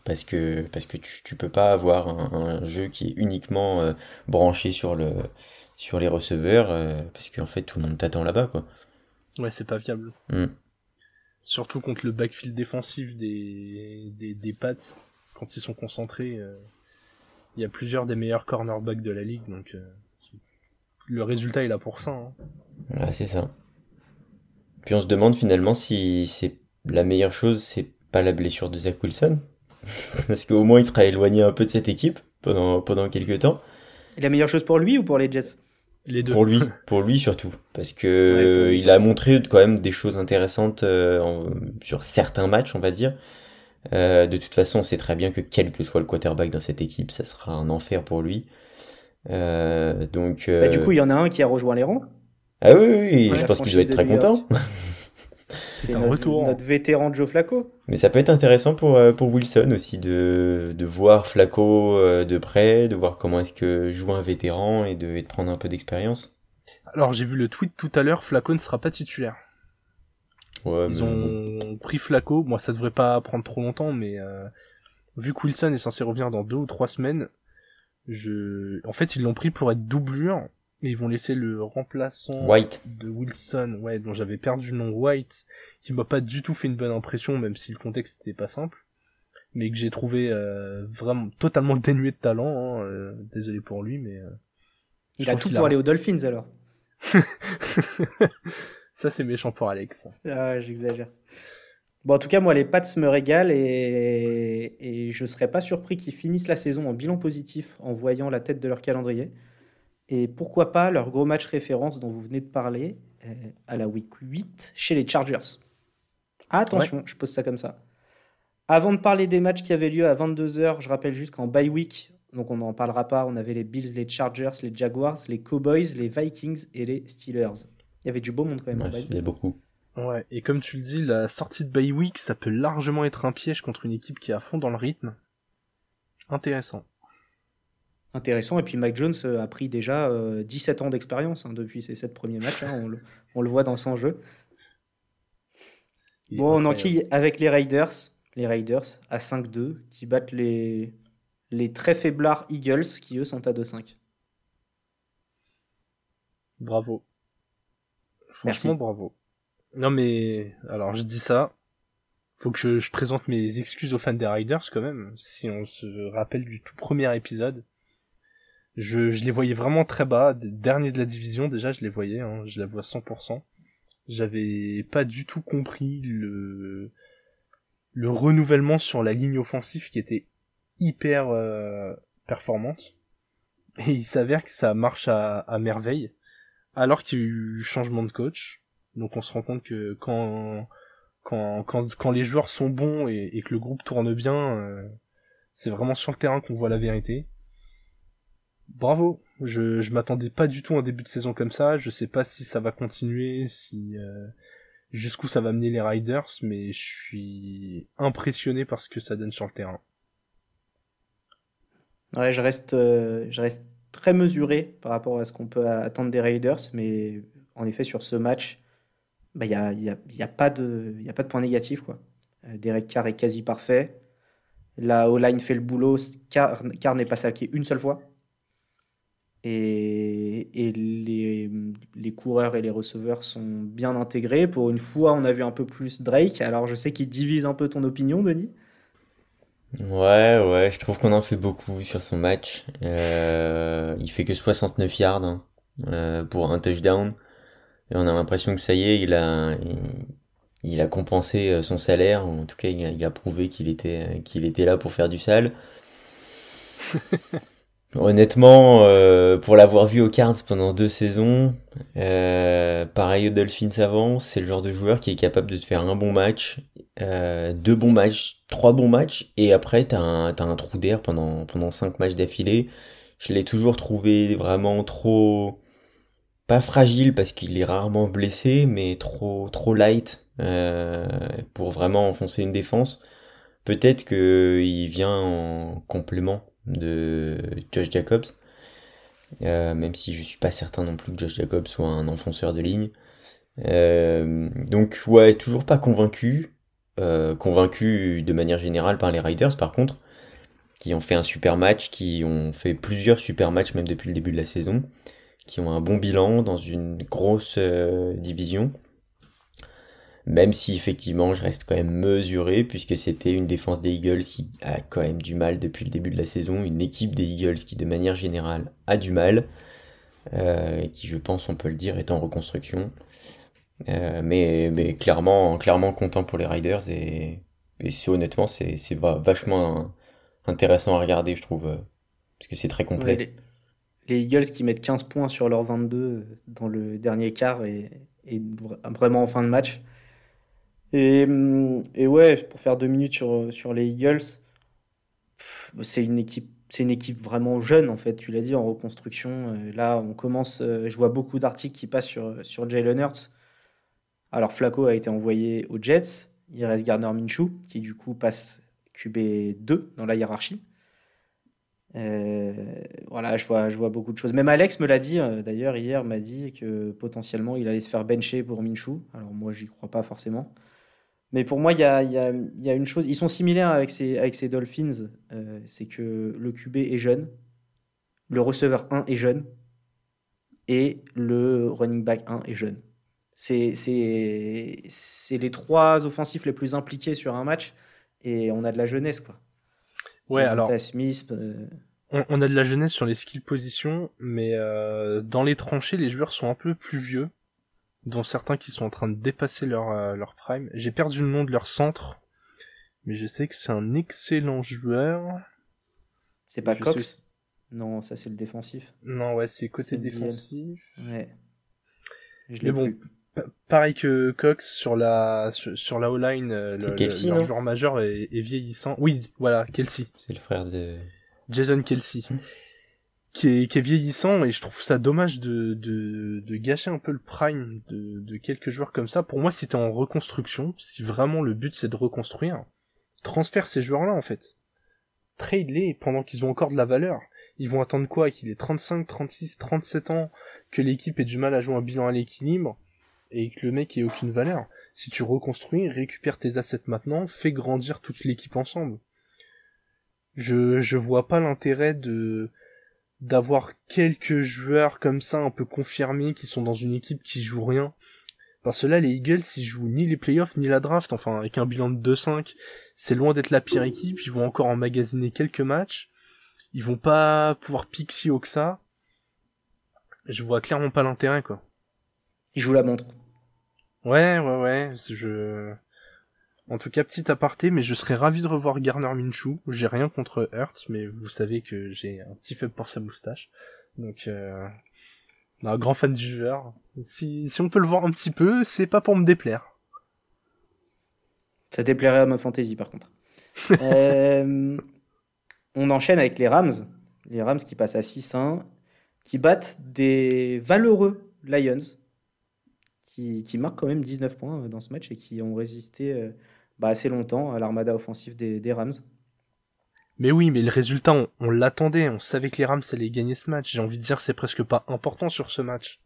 parce que, parce que tu, tu peux pas avoir un, jeu qui est uniquement euh, branché sur le, sur les receveurs, parce qu'en fait tout le monde t'attend là-bas quoi.
Ouais, c'est pas viable.
Mm.
Surtout contre le backfield défensif des, des, des Pats, quand ils sont concentrés, il y a plusieurs des meilleurs cornerbacks de la ligue, donc le résultat est là pour ça. Hein.
Ouais, c'est ça. Puis on se demande finalement si c'est la meilleure chose, c'est pas la blessure de Zach Wilson. Parce qu'au moins il sera éloigné un peu de cette équipe pendant, pendant quelques temps.
Et la meilleure chose pour lui ou pour les Jets?
Les deux.
Pour lui, pour lui surtout. Parce que il a montré quand même des choses intéressantes euh, sur certains matchs, on va dire. Euh, de toute façon, on sait très bien que quel que soit le quarterback dans cette équipe, ça sera un enfer pour lui. Euh, donc,
bah, du coup, il y en a un qui a rejoint les rangs.
Ah oui, oui, je pense qu'il doit être très content.
C'est un retour. Notre vétéran Joe Flacco.
Mais ça peut être intéressant pour, euh, pour Wilson aussi de, de voir Flacco euh, de près, de voir comment est-ce que joue un vétéran et de, prendre un peu d'expérience.
Alors j'ai vu le tweet tout à l'heure, Flacco ne sera pas titulaire.
Ouais,
Ils ont pris Flacco, moi ça devrait pas prendre trop longtemps, mais euh, vu que Wilson est censé revenir dans deux ou trois semaines, je... en fait ils l'ont pris pour être doublure et ils vont laisser le remplaçant
White.
de Wilson, ouais, dont j'avais perdu le nom White, qui m'a pas du tout fait une bonne impression, même si le contexte était pas simple, mais que j'ai trouvé euh, vraiment totalement dénué de talent. Hein, euh, désolé pour lui, mais euh,
il a tout pour aller aux Dolphins alors.
Ça c'est méchant pour Alex.
Ah, j'exagère. Bon, en tout cas, moi, les Pats me régalent et, et je serais pas surpris qu'ils finissent la saison en bilan positif en voyant la tête de leur calendrier. Et pourquoi pas leur gros match référence dont vous venez de parler euh, à la week 8 chez les Chargers. Attention, je pose ça comme ça. Avant de parler des matchs qui avaient lieu à 22h, je rappelle juste qu'en bye week, donc on n'en parlera pas, on avait les Bills, les Chargers, les Jaguars, les Cowboys, les Vikings et les Steelers. Il y avait du beau monde quand même.
il y avait beaucoup.
Ouais, et comme tu le dis, la sortie de bye week, ça peut largement être un piège contre une équipe qui est à fond dans le rythme. Intéressant
intéressant. Et puis Mike Jones euh, a pris déjà 17 euh, ans d'expérience hein, depuis ses 7 premiers matchs. Hein, on, le, on, le, voit dans son jeu. bon, on enquille avec les Raiders. Les Raiders à 5-2 qui battent les, les très faiblards Eagles qui eux sont à 2-5.
Bravo. Franchement, bravo. Non mais, alors je dis ça, faut que je, présente mes excuses aux fans des Riders quand même, si on se rappelle du tout premier épisode. Je, je les voyais vraiment très bas, dernier de la division déjà, je les voyais, hein, je la vois 100%. J'avais pas du tout compris le le renouvellement sur la ligne offensive qui était hyper euh, performante. Et il s'avère que ça marche à, à merveille, alors qu'il y a eu changement de coach. Donc on se rend compte que quand les joueurs sont bons et, et que le groupe tourne bien, euh, c'est vraiment sur le terrain qu'on voit la vérité bravo. Je, je m'attendais pas du tout à un début de saison comme ça. Je sais pas si ça va continuer, si euh, jusqu'où ça va mener les Riders, mais je suis impressionné par ce que ça donne sur le terrain.
Ouais, je reste, euh, je reste très mesuré par rapport à ce qu'on peut attendre des Raiders, mais en effet sur ce match, il bah, n'y a, pas de, y a point négatif. Euh, Derek Carr est quasi parfait. La O-line fait le boulot. Carr, n'est pas saqué une seule fois. Et, les, les, coureurs et les receveurs sont bien intégrés. Pour une fois, on a vu un peu plus Drake. Alors, je sais qu'il divise un peu ton opinion, Denis.
Ouais, ouais, je trouve qu'on en fait beaucoup sur son match. Euh, il fait que 69 yards hein, euh, pour un touchdown. Et on a l'impression que ça y est, il a, il, a compensé euh, son salaire. En tout cas, il a, il a prouvé qu'il était, qu'il était là pour faire du sale. Honnêtement, euh, pour l'avoir vu aux Cards pendant deux saisons, euh, pareil aux Dolphins avant, c'est le genre de joueur qui est capable de te faire un bon match, euh, deux bons matchs, trois bons matchs, et après t'as un, as un trou d'air pendant, pendant cinq matchs d'affilée. Je l'ai toujours trouvé vraiment trop, pas fragile parce qu'il est rarement blessé, mais trop, trop light pour vraiment enfoncer une défense. Peut-être qu'il vient en complément de Josh Jacobs. Euh, même si je suis pas certain non plus que Josh Jacobs soit un enfonceur de ligne. Euh, donc ouais, toujours pas convaincu. Euh, convaincu de manière générale par les Riders par contre, qui ont fait un super match, qui ont fait plusieurs super matchs même depuis le début de la saison, qui ont un bon bilan dans une grosse division. Même si effectivement je reste quand même mesuré puisque c'était une défense des Eagles qui a quand même du mal depuis le début de la saison, une équipe des Eagles qui de manière générale a du mal, euh, qui je pense on peut le dire est en reconstruction. Euh, mais, clairement, clairement content pour les Riders et, et honnêtement c'est vachement intéressant à regarder je trouve euh, parce que c'est très complet.
Les, Eagles qui mettent 15 points sur leur 22 dans le dernier quart et, vraiment en fin de match. Et, et, ouais, pour faire deux minutes sur, sur les Eagles, c'est une équipe c'est une équipe vraiment jeune en fait, tu l'as dit, en reconstruction. Euh, là, on commence, euh, je vois beaucoup d'articles qui passent sur, sur Jalen Hurts. Alors Flacco a été envoyé aux Jets, il reste Gardner Minshew, qui du coup passe QB2 dans la hiérarchie. Euh, voilà, je vois, je vois beaucoup de choses. Même Alex me l'a dit, d'ailleurs, hier, m'a dit que potentiellement il allait se faire bencher pour Minshew. Alors moi, j'y crois pas forcément. Mais pour moi, il y a, y, a, y a, une chose. Ils sont similaires avec ces, avec ces Dolphins. Euh, c'est que le QB est jeune, le receveur 1 est jeune, et le running back 1 est jeune. C'est les trois offensifs les plus impliqués sur un match, et on a de la jeunesse. Quoi.
Ouais, alors. Smith, euh, on, on, a de la jeunesse sur les skill positions, mais euh, dans les tranchées, les joueurs sont un peu plus vieux dont certains qui sont en train de dépasser leur, euh, leur prime. J'ai perdu le nom de leur centre, mais je sais que c'est un excellent joueur.
C'est pas Cox Non, ça c'est le défensif.
Non, ouais, c'est côté défensif. Ouais. mais bon, pareil que Cox sur la sur, la O-line, euh, le, Kelsey, joueur majeur est, vieillissant. Oui, voilà, Kelsey.
C'est le frère de
Jason Kelsey. Hum qui est, vieillissant et je trouve ça dommage de, de, gâcher un peu le prime de, de quelques joueurs comme ça. Pour moi, si t'es en reconstruction, si vraiment le but c'est de reconstruire, transfère ces joueurs-là en fait. Trade-les pendant qu'ils ont encore de la valeur. Ils vont attendre quoi? Qu'il ait 35, 36, 37 ans, que l'équipe ait du mal à jouer un bilan à l'équilibre et que le mec ait aucune valeur. Si tu reconstruis, récupère tes assets maintenant, fais grandir toute l'équipe ensemble. Je, je vois pas l'intérêt de, d'avoir quelques joueurs comme ça un peu confirmés qui sont dans une équipe qui joue rien. Parce que là, les Eagles, ils jouent ni les playoffs ni la draft. Enfin, avec un bilan de 2-5, c'est loin d'être la pire équipe. Ils vont encore emmagasiner quelques matchs. Ils vont pas pouvoir piquer si haut que ça. Je vois clairement pas l'intérêt, quoi.
Ils jouent la montre.
Ouais, ouais, ouais. Je... En tout cas, petit aparté, mais je serais ravi de revoir Garner Minshew. J'ai rien contre Hurts, mais vous savez que j'ai un petit faible pour sa moustache. Donc, euh, un grand fan du joueur. Si, si on peut le voir un petit peu, c'est pas pour me déplaire.
Ça déplairait à ma fantaisie, par contre. euh, on enchaîne avec les Rams. Les Rams qui passent à 6-1, qui battent des valeureux Lions, qui, qui marquent quand même 19 points dans ce match et qui ont résisté euh, bah, assez longtemps à l'armada offensive des, Rams.
Mais oui, mais le résultat, on, l'attendait, on savait que les Rams allaient gagner ce match. J'ai envie de dire, c'est presque pas important sur ce match.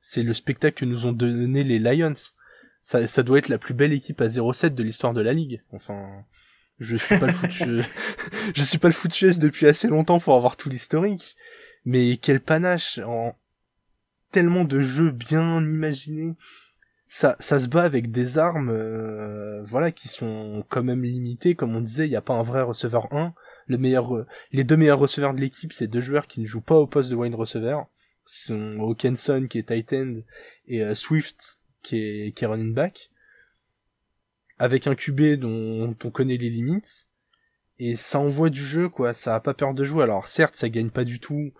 C'est le spectacle que nous ont donné les Lions. Ça, ça doit être la plus belle équipe à 0-7 de l'histoire de la ligue. Enfin, je suis pas le foot, je, suis pas le foot depuis assez longtemps pour avoir tout l'historique. Mais quel panache en tellement de jeux bien imaginés, ça, ça se bat avec des armes euh, voilà qui sont quand même limitées. Comme on disait il n'y a pas un vrai receveur 1 le meilleur euh, les deux meilleurs receveurs de l'équipe c'est deux joueurs qui ne jouent pas au poste de wide receiver. Ce sont Hawkinson qui est tight end et euh, Swift qui est, qui est running back. Avec un QB dont on connaît les limites. Et ça envoie du jeu quoi. Ça a pas peur de jouer. Alors certes ça gagne pas du tout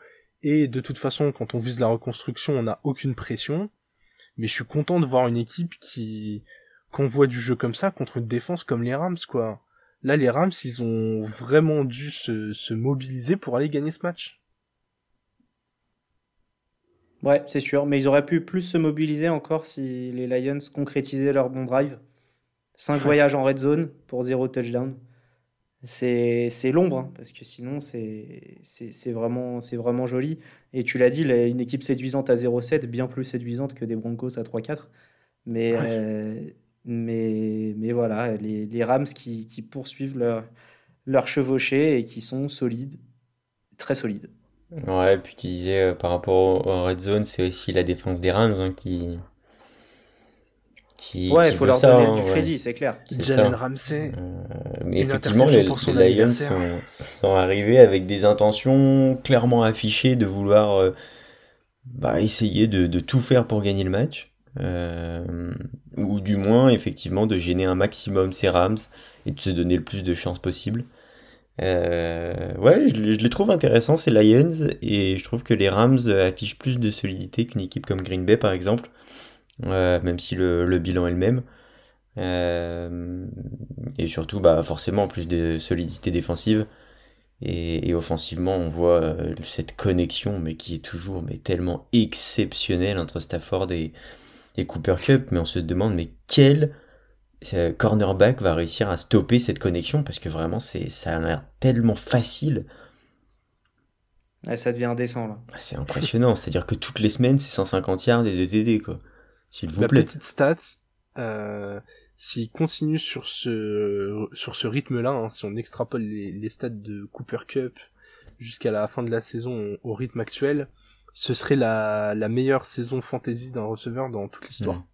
et de toute façon quand on vise la reconstruction on n'a aucune pression mais je suis content de voir une équipe qui voit du jeu comme ça contre une défense comme les Rams, quoi. Là, les Rams, ils ont vraiment dû se, se mobiliser pour aller gagner ce match.
Ouais, c'est sûr, mais ils auraient pu plus se mobiliser encore si les Lions concrétisaient leur bon drive. 5 voyages en red zone pour zéro touchdown c'est l'ombre, hein, parce que sinon c'est vraiment, vraiment joli. Et tu l'as dit, une équipe séduisante à 0-7, bien plus séduisante que des Broncos à 3-4. Mais, euh, mais, mais voilà, les, les Rams qui, qui, poursuivent leur, leur chevauchée et qui sont solides, très solides.
Ouais, puis tu disais euh, par rapport au, red zone, c'est aussi la défense des Rams hein, qui.
Qui. Ouais, il faut leur donner du crédit, c'est clair.
Jalen Ramsey. Euh,
mais effectivement, les, Lions sont, arrivés avec des intentions clairement affichées de vouloir euh, bah, essayer de, de, tout faire pour gagner le match. ou du moins, effectivement, de gêner un maximum ces Rams et de se donner le plus de chances possible. Euh, ouais, je, les trouve intéressants, ces Lions, et je trouve que les Rams affichent plus de solidité qu'une équipe comme Green Bay, par exemple, euh, même si le, bilan est le même. Euh, et surtout, bah, forcément, plus de solidité défensive. Et, offensivement, on voit cette connexion, mais qui est toujours mais tellement exceptionnelle entre Stafford et, et Cooper Cup. Mais on se demande, mais quel cornerback va réussir à stopper cette connexion? Parce que vraiment c'est ça a l'air tellement facile.
ça devient indécent là.
Ah, c'est impressionnant, c'est-à-dire que toutes les semaines c'est 150 yards et de TD quoi. S'il vous
La
plaît.
petite stats, euh, s'il continue sur ce sur ce rythme-là, hein, si on extrapole les, les stats de Cooper Cup jusqu'à la fin de la saison au rythme actuel, ce serait la, la meilleure saison fantasy d'un receveur dans toute l'histoire. Mm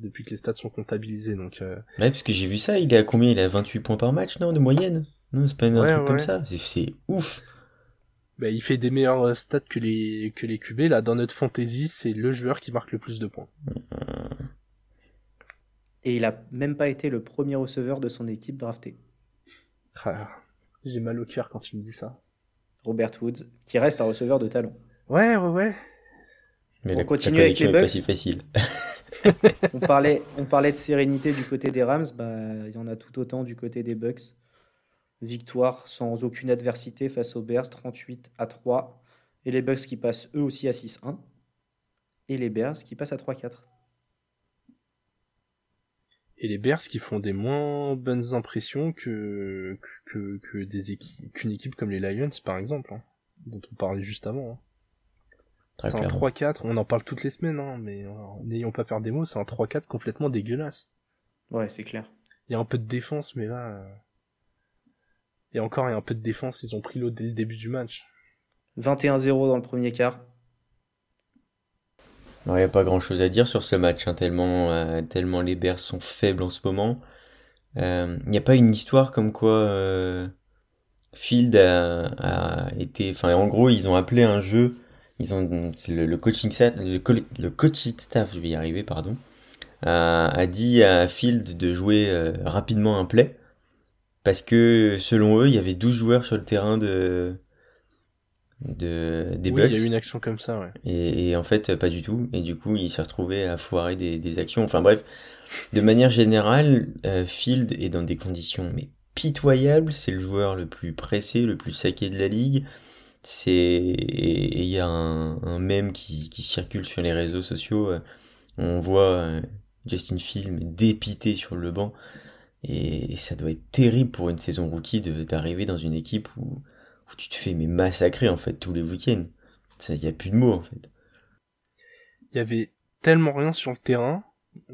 depuis que les stats sont comptabilisés. Donc, euh...
Ouais, parce que j'ai vu ça, il est à combien? Il est à 28 points par match, non, de moyenne? Non, c'est pas un truc comme ça, c'est ouf
bah, il fait des meilleurs euh, stats que les, que les QB. Là, dans notre fantasy, c'est le joueur qui marque le plus de points.
Et il a même pas été le premier receveur de son équipe drafté.
Ah, j'ai mal au cœur quand tu me dis ça.
Robert Woods, qui reste un receveur de talent.
Ouais, ouais, ouais.
Mais on continue avec les Bucks. pas si facile.
on, parlait, on parlait de sérénité du côté des Rams, bah, il y en a tout autant du côté des Bucks. Victoire sans aucune adversité face aux Bears, 38 à 3. Et les Bucks qui passent eux aussi à 6-1. Et les Bears qui passent à 3-4.
Et les Bears qui font des moins bonnes impressions que, que, que des équipes, qu'une équipe comme les Lions, par exemple, hein, dont on parlait juste avant. Hein. C'est un 3-4, on en parle toutes les semaines, hein, mais euh, n'ayons pas peur des mots, c'est un 3-4 complètement dégueulasse.
Ouais, c'est clair.
Il y a un peu de défense, mais là... Euh, et encore, il y a un peu de défense, ils ont pris l'eau dès le début du match.
21-0 dans le premier quart.
Il n'y a pas grand chose à dire sur ce match, hein, tellement, euh, tellement les Bears sont faibles en ce moment. Il n'y a pas une histoire comme quoi Field a, a été. Enfin, en gros, ils ont appelé un jeu ils ont le, coaching staff, le, coaching staff, je vais y arriver, pardon, a, dit à Field de jouer euh, rapidement un play parce que selon eux, il y avait 12 joueurs sur le terrain de de des oui,
il y a eu une action comme ça, ouais.
Et, en fait, pas du tout. Et du coup, il s'est retrouvé à foirer des, actions. Enfin bref, de manière générale, euh, Field est dans des conditions mais pitoyables. C'est le joueur le plus pressé, le plus saqué de la ligue. C'est et il y a un, un mème qui, qui, circule sur les réseaux sociaux. Euh, on voit euh, Justin Field dépité sur le banc et, ça doit être terrible pour une saison rookie d'arriver dans une équipe où, tu te fais mais massacrer en fait tous les week-ends. Il n'y a plus de mots en fait.
Il y avait tellement rien sur le terrain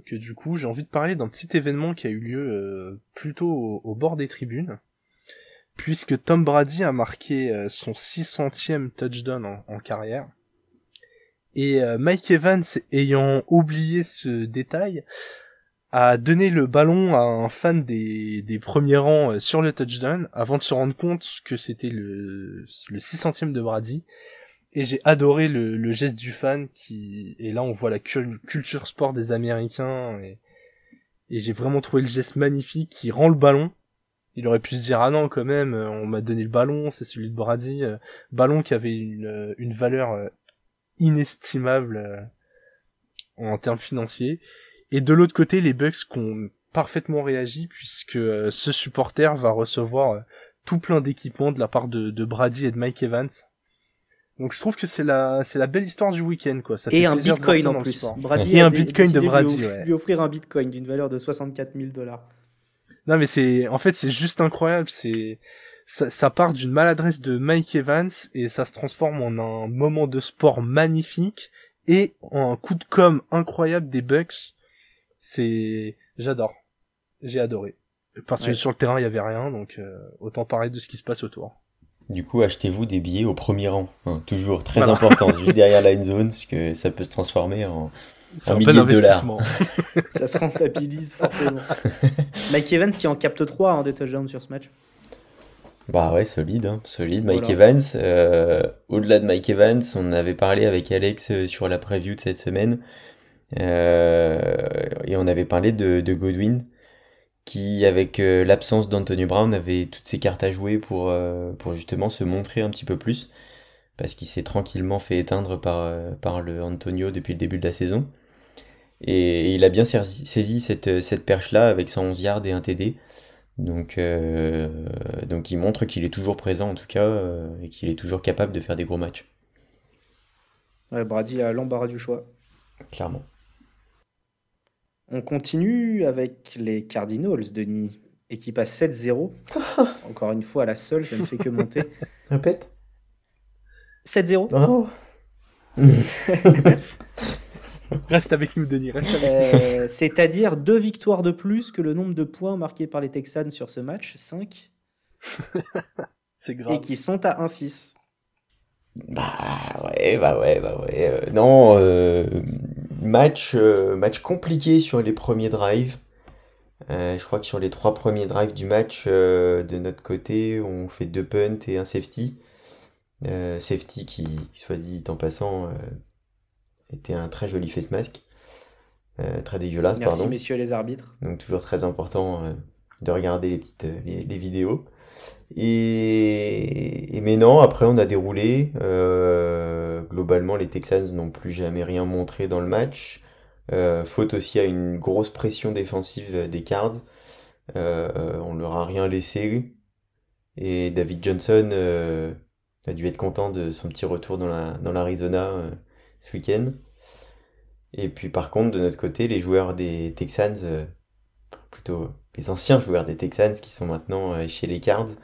que du coup j'ai envie de parler d'un petit événement qui a eu lieu euh, plutôt au, bord des tribunes puisque Tom Brady a marqué euh, son 600e touchdown en, carrière. Et euh, Mike Evans, ayant oublié ce détail, a donné le ballon à un fan des, des premiers rangs euh, sur le touchdown avant de se rendre compte que c'était le, le 600e de Brady. Et j'ai adoré le, geste du fan qui, et là on voit la culture sport des Américains et, et j'ai vraiment trouvé le geste magnifique qui rend le ballon il aurait pu se dire ah non quand même euh, on m'a donné le ballon c'est celui de Brady euh, ballon qui avait une, une valeur inestimable en termes financiers et de l'autre côté les Bucks qui ont parfaitement réagi puisque ce supporter va recevoir tout plein d'équipements de la part de, de Brady et de Mike Evans donc je trouve que c'est la c'est la belle histoire du week-end quoi. Ça
et un bitcoin en plus.
Brady et un bitcoin de Brady.
Lui,
ouais.
lui offrir un bitcoin d'une valeur de 64 000 dollars.
Non mais c'est en fait c'est juste incroyable, c'est ça, ça, part d'une maladresse de Mike Evans et ça se transforme en un moment de sport magnifique et en un coup de com incroyable des Bucks. C'est j'adore. J'ai adoré. Parce que sur le terrain il y avait rien donc euh, autant parler de ce qui se passe autour.
Du coup, achetez-vous des billets au premier rang. Hein, toujours très important, juste derrière la zone, parce que ça peut se transformer en, un millier de dollars.
ça se rentabilise fortement. Mike Evans qui en capte 3 en des touchdowns sur ce match.
Bah ouais, solide, hein, solide. Mike Evans. Euh, au-delà de Mike Evans, on avait parlé avec Alex euh, sur la preview de cette semaine. Euh, et on avait parlé de, de Godwin, qui, avec l'absence d'Antonio Brown, avait toutes ses cartes à jouer pour, pour justement se montrer un petit peu plus. Parce qu'il s'est tranquillement fait éteindre par, par le Antonio depuis le début de la saison. Et, il a bien saisi, cette, cette perche-là avec 111 yards et un TD. Donc, euh, donc il montre qu'il est toujours présent en tout cas euh, et qu'il est toujours capable de faire des gros matchs.
Ouais, Brady a l'embarras du choix.
Clairement.
On continue avec les Cardinals, Denis. Équipe à 7-0. Encore une fois, la seule, ça ne fait que monter.
Répète.
7-0. Oh.
Reste avec nous, Denis. Euh,
c'est-à-dire deux victoires de plus que le nombre de points marqués par les Texans sur ce match, 5.
C'est grave.
Et qui sont à 1-6.
Bah ouais, bah ouais, bah ouais. Euh, non, euh, match, match compliqué sur les premiers drives. je crois que sur les trois premiers drives du match, de notre côté, on fait deux punts et un safety. safety qui, soit dit en passant, était un très joli face mask. Euh, très dégueulasse,
Merci,
pardon.
messieurs les arbitres.
Donc toujours très important euh, de regarder les petites euh, les, vidéos. Et, mais non, après on a déroulé. globalement, les Texans n'ont plus jamais rien montré dans le match. faute aussi à une grosse pression défensive des Cards. on leur a rien laissé. Et David Johnson a dû être content de son petit retour dans l'Arizona. Ce week-end. Et puis par contre, de notre côté, les joueurs des Texans, euh, plutôt les anciens joueurs des Texans qui sont maintenant euh, chez les Cards, euh,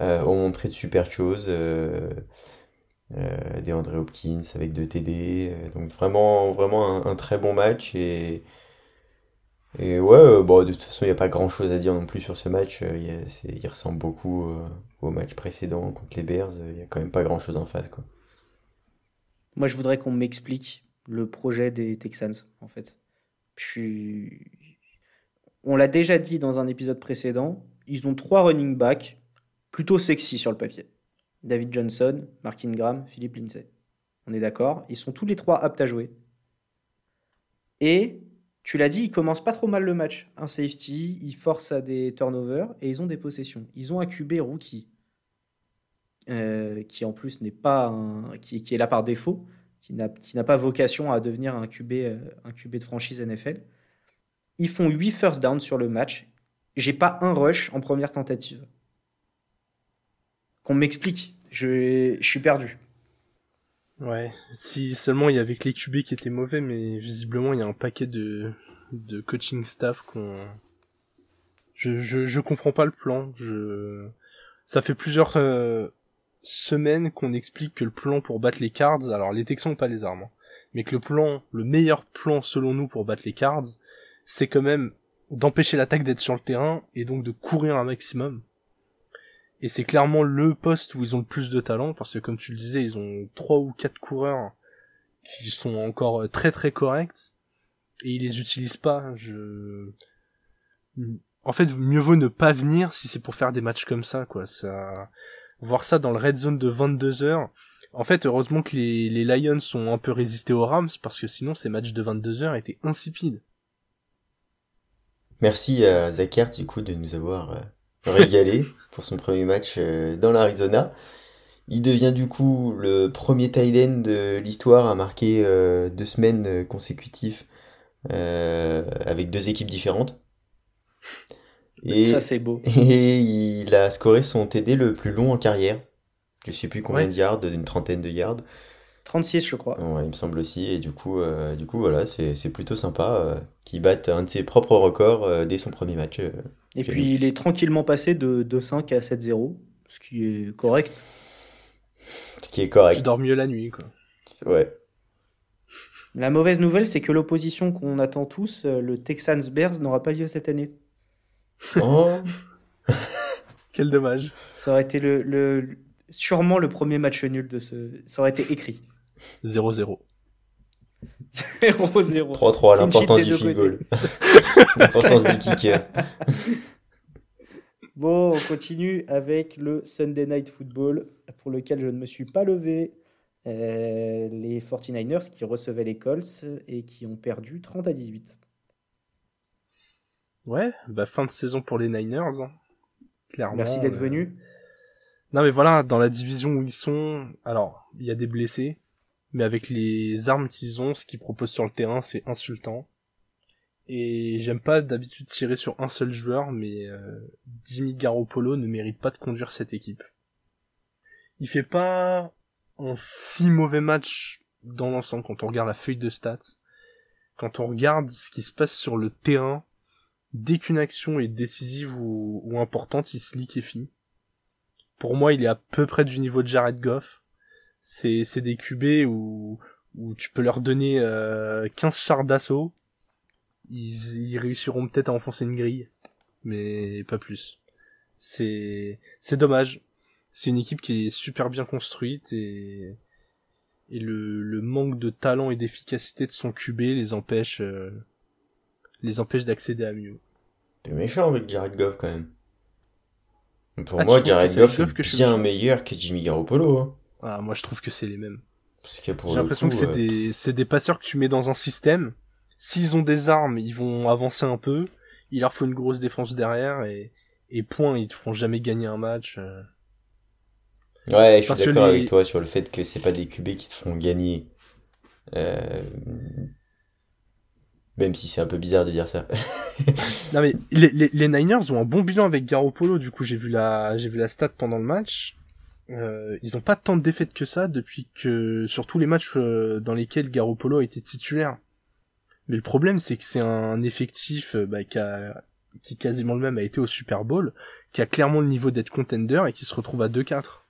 ont montré de super choses. des André Hopkins avec deux TD. donc vraiment, vraiment un, très bon match. Et, et ouais, bon, de toute façon, il n'y a pas grand chose à dire non plus sur ce match. Il, ressemble beaucoup au match précédent contre les Bears. Il n'y a quand même pas grand chose en face. Quoi.
Moi, je voudrais qu'on m'explique le projet des Texans, en fait. Je. On l'a déjà dit dans un épisode précédent, ils ont trois running backs plutôt sexy sur le papier. David Johnson, Mark Ingram, Philippe Lindsay. On est d'accord Ils sont tous les trois aptes à jouer. Et tu l'as dit, ils commencent pas trop mal le match. Un safety, ils forcent à des turnovers et ils ont des possessions. Ils ont un QB rookie euh, qui en plus n'est pas qui, est là par défaut, qui n'a, pas vocation à devenir un QB, euh, un QB de franchise NFL. Ils font 8 first down sur le match. J'ai pas un rush en première tentative. Qu'on m'explique. Je, je suis perdu.
Ouais, si seulement il y avait que les QB qui étaient mauvais, mais visiblement il y a un paquet de, de coaching staff qu'on. Je, je, je comprends pas le plan. Je... Ça fait plusieurs euh, semaine qu'on explique que le plan pour battre les Cards, alors les Texans ont pas les armes, hein, mais que le plan, le meilleur plan selon nous pour battre les Cards, c'est quand même d'empêcher l'attaque d'être sur le terrain et donc de courir un maximum. Et c'est clairement le poste où ils ont le plus de talent parce que comme tu le disais, ils ont trois ou quatre coureurs qui sont encore très très corrects et ils les utilisent pas. Je en fait, mieux vaut ne pas venir si c'est pour faire des matchs comme ça, quoi. Ça, voir ça dans le red zone de 22 heures. En fait, heureusement que les, Lions ont un peu résisté aux Rams, parce que sinon ces matchs de 22 heures étaient insipides.
Merci à Zachert, du coup, de nous avoir euh, régalé pour son premier match euh, dans l'Arizona. Il devient du coup le premier tight end de l'histoire à marquer euh, deux semaines consécutives avec deux équipes différentes.
Et, ça, c'est beau.
Et il a scoré son TD le plus long en carrière. Je sais plus combien de yards, d'une trentaine de yards.
36, je crois.
Ouais, il me semble aussi. Et du coup, euh, du coup voilà, c'est plutôt sympa euh, qu'il batte un de ses propres records euh, dès son premier match.
et puis, il est tranquillement passé de 2-5 à 7-0, ce qui est correct.
Ce qui est correct.
Tu dors mieux la nuit, quoi.
Ouais.
La mauvaise nouvelle, c'est que l'opposition qu'on attend tous, le Texans Bears, n'aura pas lieu cette année.
Oh
Quel dommage.
Ça aurait été le, le, sûrement le premier match nul de ce. Ça aurait été écrit.
0-0.
0-0.
3-3, l'importance du field goal. l'importance du kicker.
Bon, on continue avec le Sunday Night Football, pour lequel je ne me suis pas levé. Euh, les 49ers qui recevaient les Colts et qui ont perdu 30 à 18.
Ouais, bah fin de saison pour les Niners. Hein.
Clairement. Merci d'être euh, venu.
Non mais voilà, dans la division où ils sont, alors il y a des blessés, mais avec les armes qu'ils ont, ce qu'ils proposent sur le terrain, c'est insultant. Et j'aime pas d'habitude tirer sur un seul joueur, mais euh, Jimmy Garoppolo ne mérite pas de conduire cette équipe. Il fait pas un si mauvais match dans l'ensemble quand on regarde la feuille de stats. Quand on regarde ce qui se passe sur le terrain, dès qu'une action est décisive ou, importante, il se liquéfie. Pour moi, il est à peu près du niveau de Jared Goff. C'est, des QB où, où tu peux leur donner euh, 15 chars d'assaut ils, réussiront peut-être à enfoncer une grille, mais pas plus. C'est c'est dommage. C'est une équipe qui est super bien construite et et le, le manque de talent et d'efficacité de son QB les empêche euh, les empêche d'accéder à mieux.
T'es méchant avec Jared Goff quand même. Pour ah, moi, Jared Goff est bien meilleur que Jimmy Garoppolo. Hein.
Ah, moi je trouve que c'est les mêmes. J'ai l'impression que c'est euh, des, c'est des passeurs que tu mets dans un système S'ils ont des armes, ils vont avancer un peu. Il leur faut une grosse défense derrière et, et point, ils te feront jamais gagner un match. Euh.
Ouais, je suis d'accord avec toi sur le fait que c'est pas des QB qui te feront gagner. Euh, même si c'est un peu bizarre de dire ça.
non mais les, les, Niners ont un bon bilan avec Garoppolo. Du coup, j'ai vu la j'ai vu la stat pendant le match. Euh, ils ont pas tant de défaites que ça depuis que sur tous les matchs dans lesquels Garoppolo a été titulaire. Mais le problème, c'est que c'est un effectif euh, bah, qui, a, qui quasiment le même a été au Super Bowl, qui a clairement le niveau d'être contender et qui se retrouve à 2-4.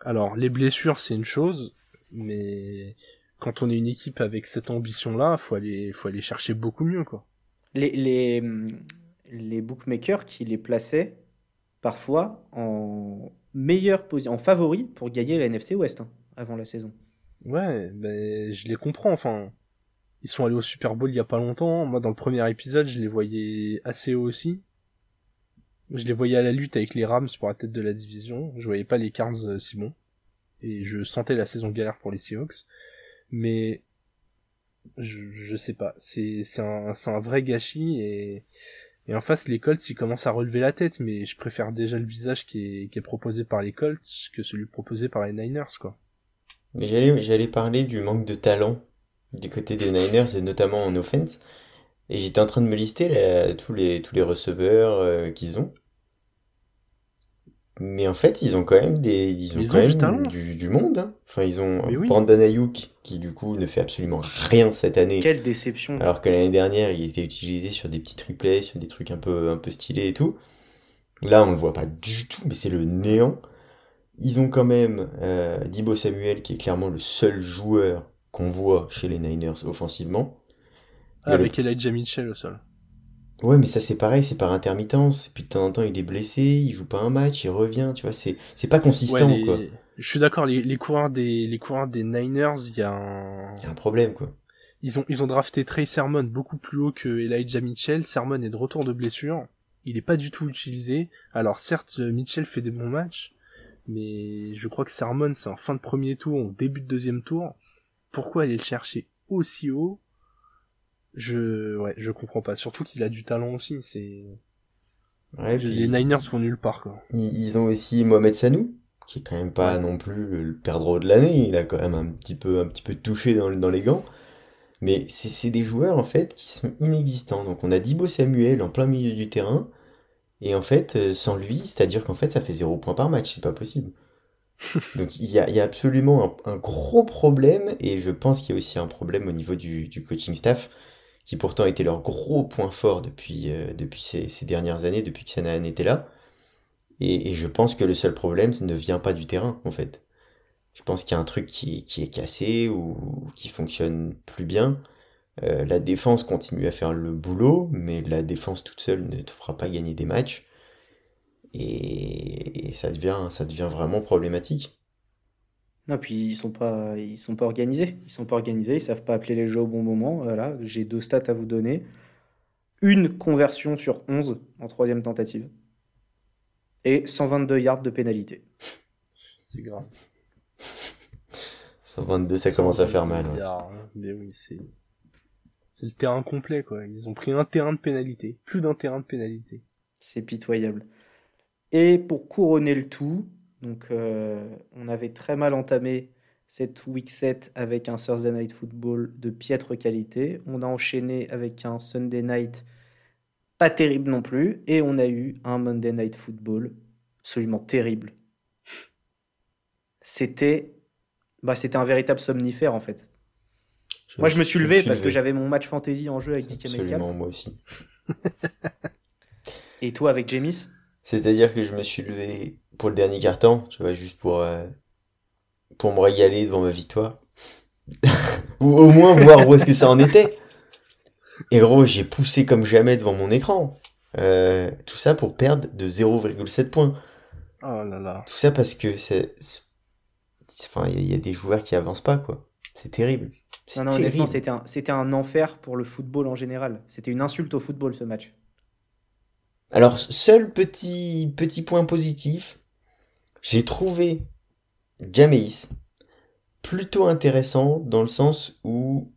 Alors, les blessures, c'est une chose, mais quand on est une équipe avec cette ambition-là, faut aller, faut aller chercher beaucoup mieux, quoi.
Les, les, les bookmakers qui les plaçaient parfois en meilleure position, en favori pour gagner la NFC West hein, avant la saison.
Ouais, ben je les comprends. Enfin, ils sont allés au Super Bowl il y a pas longtemps. Moi, dans le premier épisode, je les voyais assez haut aussi. Je les voyais à la lutte avec les Rams pour la tête de la division. Je voyais pas les Cards euh, si bon. Et je sentais la saison galère pour les Seahawks. Mais je, je sais pas. C'est un, vrai gâchis et, en face, les Colts, ils commencent à relever la tête, mais je préfère déjà le visage qui est, proposé par les Colts que celui proposé par les Niners, quoi.
J'allais, parler du manque de talent du côté des Niners et notamment en offense. Et j'étais en train de me lister tous, les, tous les receveurs euh, qu'ils ont. Mais en fait, ils ont quand même des, ils ont quand même du, du, monde. Hein. Enfin, ils ont Brandon Ayuk qui du coup ne fait absolument rien cette année.
Quelle déception.
Alors que l'année dernière, il était utilisé sur des petits triplets, sur des trucs un peu, un peu stylés et tout. Là, on le voit pas du tout, mais c'est le néant. Ils ont quand même euh, Dibo Samuel qui est clairement le seul joueur qu'on voit chez les Niners offensivement.
Ah, avec Elijah Mitchell au sol.
Ouais, mais ça c'est pareil, c'est par intermittence. Puis de temps en temps, il est blessé, il joue pas un match, il revient, tu vois, c'est c'est pas consistant quoi.
Je suis d'accord, les, les coureurs des les coureurs des Niners, il y a un
il y a un problème quoi.
Ils ont ils ont drafté Trey Sermon beaucoup plus haut que Elijah Mitchell. Sermon est de retour de blessure, il est pas du tout utilisé. Alors certes, Mitchell fait des bons matchs, mais je crois que Sermon c'est en fin de premier tour, au début de deuxième tour pourquoi aller le chercher aussi haut Je ouais, je comprends pas. Surtout qu'il a du talent aussi. C'est les Niners vont nulle part quoi.
Ils ont aussi Mohamed Sanou qui est quand même pas non plus le perdreau de l'année. Il a quand même un petit peu un petit peu touché dans, dans les gants. Mais c'est des joueurs en fait qui sont inexistants. Donc on a Dibo Samuel en plein milieu du terrain. Et en fait, euh, sans lui, c'est-à-dire qu'en fait, ça fait zéro point par match, c'est pas possible. Donc il y a, absolument un, gros problème et je pense qu'il y a aussi un problème au niveau du, coaching staff qui pourtant était leur gros point fort depuis, euh, ces, dernières années, depuis que Sanahan était là. Et, je pense que le seul problème, ça ne vient pas du terrain en fait. Je pense qu'il y a un truc qui, est cassé ou qui fonctionne plus bien. Euh, la défense continue à faire le boulot, mais la défense toute seule ne te fera pas gagner des matchs. et, ça devient vraiment problématique.
Non, puis ils sont pas, ils sont pas organisés. Ils sont pas organisés, ils savent pas appeler les jeux au bon moment. Voilà, j'ai deux stats à vous donner. Une conversion sur 11 en troisième tentative. Et 122 yards de pénalité.
C'est grave.
122, ça commence à faire mal.
Hein. Mais oui, c'est. C'est le terrain complet, quoi. Ils ont pris un terrain de pénalité. Plus d'un terrain de pénalité.
C'est pitoyable. Et pour couronner le tout, donc euh, on avait très mal entamé cette week 7 avec un Thursday Night Football de piètre qualité. On a enchaîné avec un Sunday Night pas terrible non plus. Et on a eu un Monday Night Football absolument terrible. C'était bah, c'était un véritable somnifère en fait. moi, je me suis levé parce que j'avais mon match fantasy en jeu avec DK
Absolument, moi aussi.
Et toi avec Jamis
C'est-à-dire que je me suis levé pour le dernier carton, tu vois, juste pour, euh, pour me régaler devant ma victoire. Ou au moins voir où est-ce que ça en était. Et gros, j'ai poussé comme jamais devant mon écran. Euh, tout ça pour perdre de 0,7 points.
Oh là là.
Tout ça parce que c'est. Enfin, il y, a des joueurs qui avancent pas, quoi. C'est terrible.
Non, non, honnêtement, c'était un, c'était un enfer pour le football en général. C'était une insulte au football, ce match.
Alors, seul petit, petit point positif, j'ai trouvé Jameis plutôt intéressant dans le sens où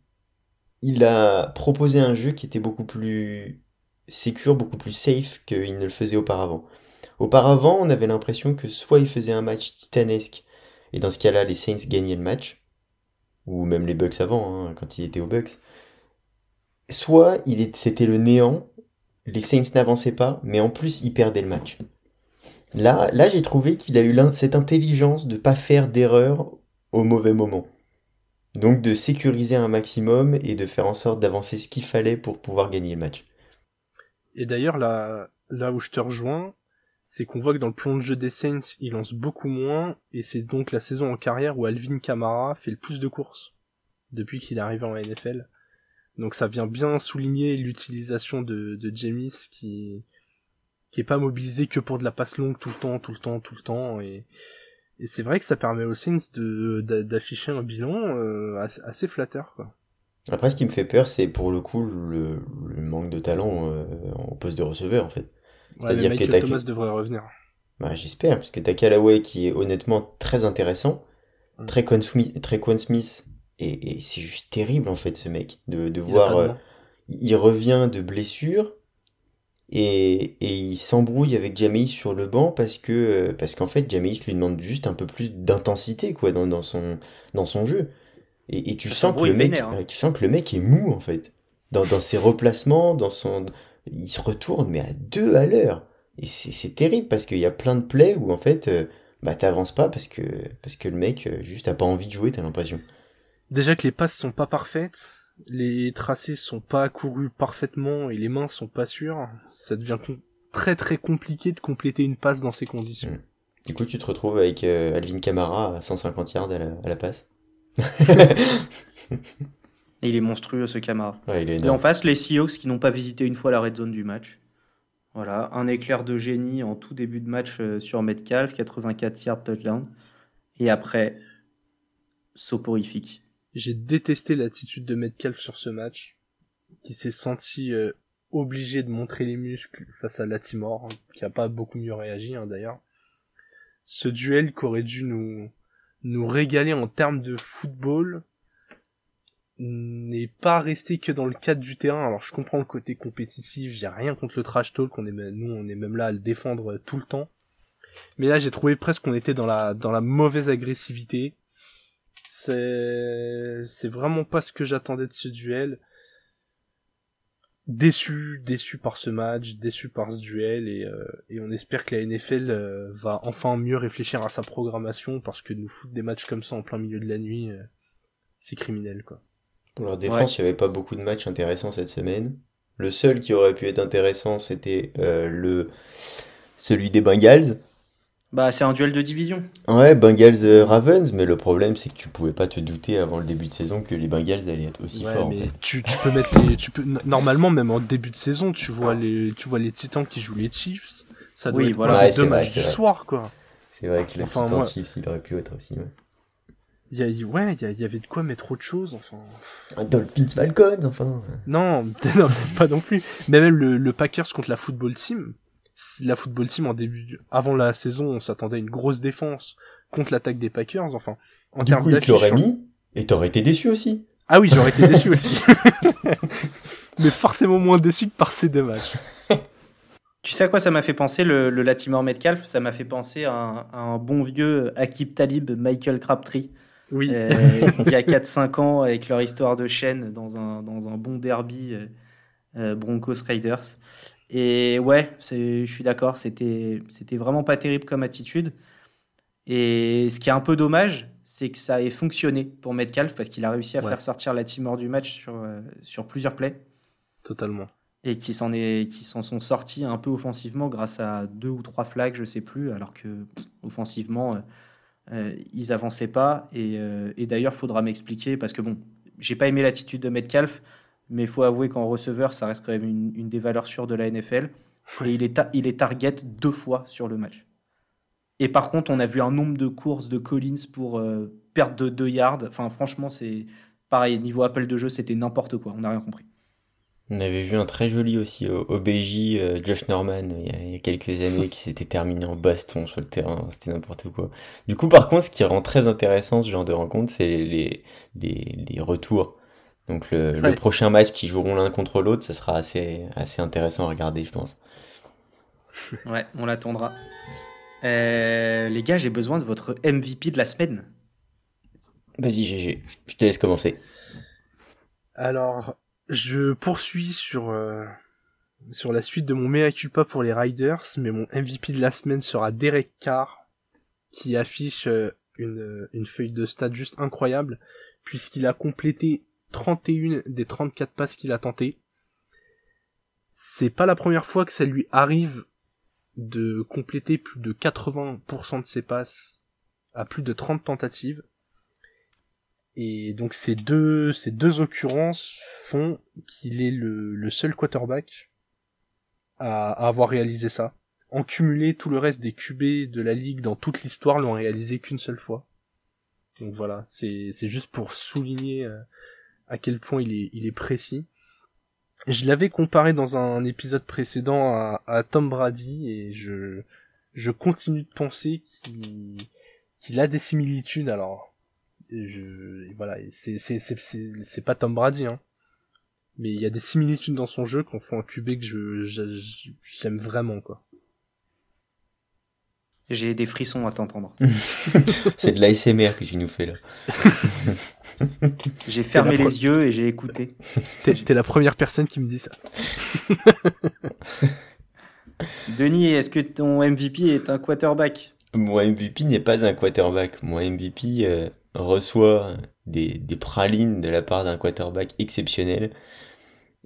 il a proposé un jeu qui était beaucoup plus sécure, beaucoup plus safe qu'il ne le faisait auparavant. Auparavant, on avait l'impression que soit il faisait un match titanesque, et dans ce cas-là, les Saints gagnaient le match, ou même les Bucks avant, hein, quand il était aux Bucks, soit c'était le néant, les Saints n'avançaient pas, mais en plus ils perdaient le match. Là, là j'ai trouvé qu'il a eu cette intelligence de pas faire d'erreur au mauvais moment. Donc de sécuriser un maximum et de faire en sorte d'avancer ce qu'il fallait pour pouvoir gagner le match.
Et d'ailleurs, là, là où je te rejoins, c'est qu'on voit que dans le plan de jeu des Saints, il lance beaucoup moins, et c'est donc la saison en carrière où Alvin Kamara fait le plus de courses depuis qu'il est arrivé en NFL. Donc ça vient bien souligner l'utilisation de, de James qui qui est pas mobilisé que pour de la passe longue tout le temps, tout le temps, tout le temps, et et c'est vrai que ça permet aux Saints de, d'afficher un bilan euh, assez, flatteur. Quoi.
Après, ce qui me fait peur, c'est pour le coup le, manque de talent euh, en poste de receveur, en fait.
C'est-à-dire que Thomas devrait revenir.
Bah, j'espère, parce que t'as Callaway qui est honnêtement très intéressant, mm. très Quan Smith, Smith, et, c'est juste terrible en fait ce mec de, de voir. Euh, il revient de blessure, et, et il s'embrouille avec Jameis sur le banc parce que euh, parce qu'en fait Jameis lui demande juste un peu plus d'intensité quoi dans, dans son dans son jeu. Et, et tu sens que le mec hein. tu sens que le mec est mou en fait. Dans, dans ses replacements dans son il se retourne mais à deux à l'heure. Et c'est terrible parce qu'il y a plein de plays où en fait euh, bah t'avances pas parce que parce que le mec euh, juste a pas envie de jouer t'as l'impression.
Déjà que les passes sont pas parfaites les tracés sont pas courus parfaitement et les mains sont pas sûres, ça devient très très compliqué de compléter une passe dans ces conditions. Hmm.
Du coup, tu te retrouves avec euh, Alvin Kamara à 150 yards à la, passe.
et il est monstrueux ce Kamara. et en face, les Seahawks qui n'ont pas visité une fois la red zone du match. Voilà, un éclair de génie en tout début de match euh, sur Metcalf, 84 yards touchdown. Et après, soporifique.
J'ai détesté l'attitude de Metcalf sur ce match, qui s'est senti euh, obligé de montrer les muscles face à Latimore, hein, qui a pas beaucoup mieux réagi hein, d'ailleurs. Ce duel qui aurait dû nous nous régaler en termes de football n'est pas resté que dans le cadre du terrain. Alors je comprends le côté compétitif, j'ai rien contre le trash talk, on est nous on est même là à le défendre tout le temps. Mais là j'ai trouvé presque qu'on était dans la dans la mauvaise agressivité c'est c'est vraiment pas ce que j'attendais de ce duel. Déçu, déçu par ce match, déçu par ce duel et, euh, et on espère que la NFL euh, va enfin mieux réfléchir à sa programmation parce que nous foutre des matchs comme ça en plein milieu de la nuit, euh, c'est criminel quoi.
Pour leur défense, il n'y avait pas beaucoup de matchs intéressants cette semaine. Le seul qui aurait pu être intéressant, c'était le celui des Bengals
bah, c'est un duel de division.
Ouais, Bengals euh, Ravens, mais le problème c'est que tu pouvais pas te douter avant le début de saison que les Bengals allaient être aussi forts. Mais
tu, tu, peux mettre les, tu peux normalement même en début de saison, tu vois les tu vois les Titans qui jouent les Chiefs, Ça doit oui, être voilà, deux matchs du soir, quoi.
C'est vrai que le enfin, moi... Chiefs, il aurait pu être aussi. Ouais.
Il y a, ouais, il y, avait de quoi mettre autre chose, enfin.
Un Dolphins Falcons, enfin.
Non, non pas non plus. Mais même le, le, Packers contre la football team. La football team en début, avant la saison, on s'attendait à une grosse défense contre l'attaque des Packers, enfin.
En du coup, il te l'aurait mis, et t'aurais été déçu aussi.
Ah oui, j'aurais été déçu aussi. Mais forcément moins déçu que par ces deux matchs.
Tu sais à quoi ça m'a fait penser le, le Latimore Metcalf? Ça m'a fait penser à un, à un, bon vieux Akib Talib, Michael Crabtree.
Oui.
Euh, il y a 4-5 ans, avec leur histoire de chaîne dans un, dans un bon derby euh, euh, Broncos Raiders. Et ouais, je suis d'accord, c'était vraiment pas terrible comme attitude. Et ce qui est un peu dommage, c'est que ça ait fonctionné pour Metcalf parce qu'il a réussi à faire sortir la team hors du match sur, sur plusieurs plays.
Totalement.
Et qui s'en sont sortis un peu offensivement grâce à deux ou trois flags, je sais plus, alors que offensivement, euh, ils avançaient pas. Et, euh, et d'ailleurs, faudra m'expliquer parce que bon, j'ai pas aimé l'attitude de Metcalf, mais il faut avouer qu'en receveur, ça reste quand même une, des valeurs sûres de la NFL. Et il est, il est target deux fois sur le match. Et par contre, on a vu un nombre de courses de Collins pour euh, perte de 2 yards. Enfin, franchement, c'est pareil. Niveau appel de jeu, c'était n'importe quoi. On n'a rien compris.
On avait vu un très joli aussi au, BJ, euh, Josh Norman, il y, a, quelques années, qui s'était terminé en baston sur le terrain, c'était n'importe quoi. Du coup, par contre, ce qui rend très intéressant ce genre de rencontre, c'est les, les, les, retours. Donc le, prochain match qui joueront l'un contre l'autre, ça sera assez, assez intéressant à regarder, je pense.
Ouais, on l'attendra. Euh, les gars, j'ai besoin de votre MVP de la semaine.
Vas-y, GG, je te laisse commencer.
Alors, je poursuis sur euh, sur la suite de mon mea culpa pour les Riders, mais mon MVP de la semaine sera Derek Carr, qui affiche euh, une, une feuille de stade juste incroyable, puisqu'il a complété 31 des 34 passes qu'il a tentées. C'est pas la première fois que ça lui arrive de compléter plus de 80% de ses passes à plus de 30 tentatives. Et donc ces deux, ces deux occurrences font qu'il est le, seul quarterback à, avoir réalisé ça. En cumulé, tout le reste des QB de la ligue dans toute l'histoire l'ont réalisé qu'une seule fois. Donc voilà, c'est, c'est juste pour souligner euh, à quel point il est, il est précis. Je l'avais comparé dans un épisode précédent à, Tom Brady et je, je continue de penser qu'il, qu'il a des similitudes. Alors, je, voilà, c'est, c'est, c'est, c'est, pas Tom Brady, hein. Mais il y a des similitudes dans son jeu qu'on fait un QB que je, j'aime vraiment, quoi.
J'ai des frissons à t'entendre.
c'est de l'ASMR que tu nous fais là.
j'ai fermé les yeux et j'ai écouté.
T'es, la première personne qui me dit ça.
Denis, est-ce que ton MVP est un quarterback?
Mon MVP n'est pas un quarterback. Mon MVP, euh, reçoit des, des pralines de la part d'un quarterback exceptionnel.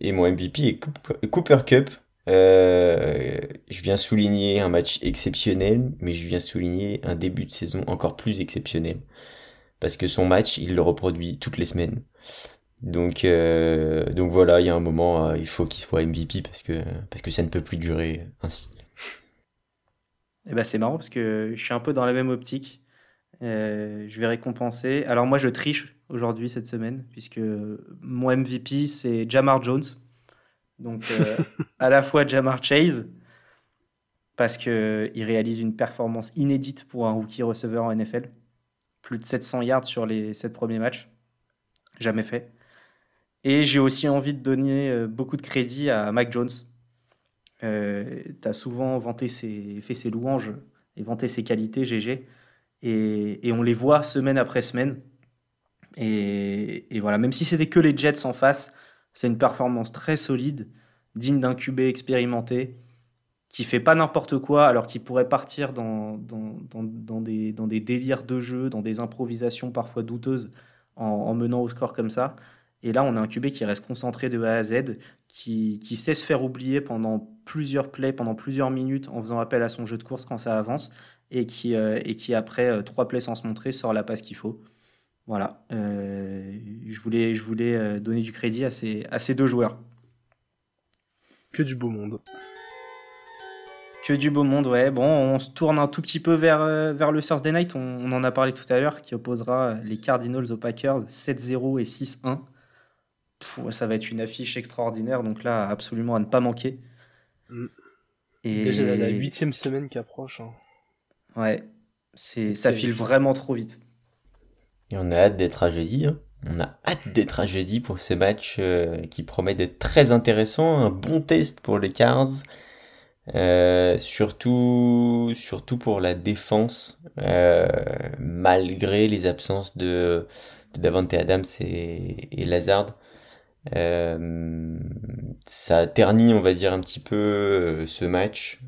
Et mon MVP est Cooper Cup. Euh, je viens souligner un match exceptionnel, mais je viens souligner un début de saison encore plus exceptionnel. Parce que son match, il le reproduit toutes les semaines. Donc, euh, donc voilà, il y a un moment, euh, il faut qu'il soit MVP parce que, parce que ça ne peut plus durer ainsi.
Eh ben c'est marrant parce que je suis un peu dans la même optique. Je vais récompenser. Alors moi, je triche aujourd'hui cette semaine puisque mon MVP c'est Jamar Jones. Donc euh, à la fois Jamar Chase parce que il réalise une performance inédite pour un rookie receveur en NFL, plus de 700 yards sur les 7 premiers matchs, jamais fait. Et j'ai aussi envie de donner euh, beaucoup de crédit à Mac Jones. Euh, tu as souvent vanté ses, fait ses louanges et vanté ses qualités, GG. Et, on les voit semaine après semaine. Et, voilà, même si c'était que les Jets en face, c'est une performance très solide, digne d'un QB expérimenté, qui fait pas n'importe quoi, alors qu'il pourrait partir dans, dans, des, dans des délires de jeu, dans des improvisations parfois douteuses, en, menant au score comme ça. Et là, on a un QB qui reste concentré de A à Z, qui, qui, sait se faire oublier pendant plusieurs plays, pendant plusieurs minutes, en faisant appel à son jeu de course quand ça avance et qui, euh, et qui après euh, trois plays sans se montrer sort la passe qu'il faut. Voilà, euh, je voulais, je voulais donner du crédit à ces, à ces deux joueurs.
Que du beau monde.
Que du beau monde, ouais. Bon, on se tourne un tout petit peu vers, euh, vers le Thursday Night. On, en a parlé tout à l'heure, qui opposera les Cardinals aux Packers 7-0 et 6-1. Ça va être une affiche extraordinaire, donc là, absolument à ne pas manquer.
Mm. Et... Déjà la huitième semaine qui approche. Hein.
Ouais, c'est ça file vraiment trop vite.
Et on a hâte d'être à jeudi. Hein. On a hâte d'être à jeudi pour ce match euh, qui promet d'être très intéressant. Un bon test pour les Cards. Euh, surtout, surtout pour la défense, euh, malgré les absences de, Davante Adams et, et Lazard. Euh, ça ternit, on va dire, un petit peu ce match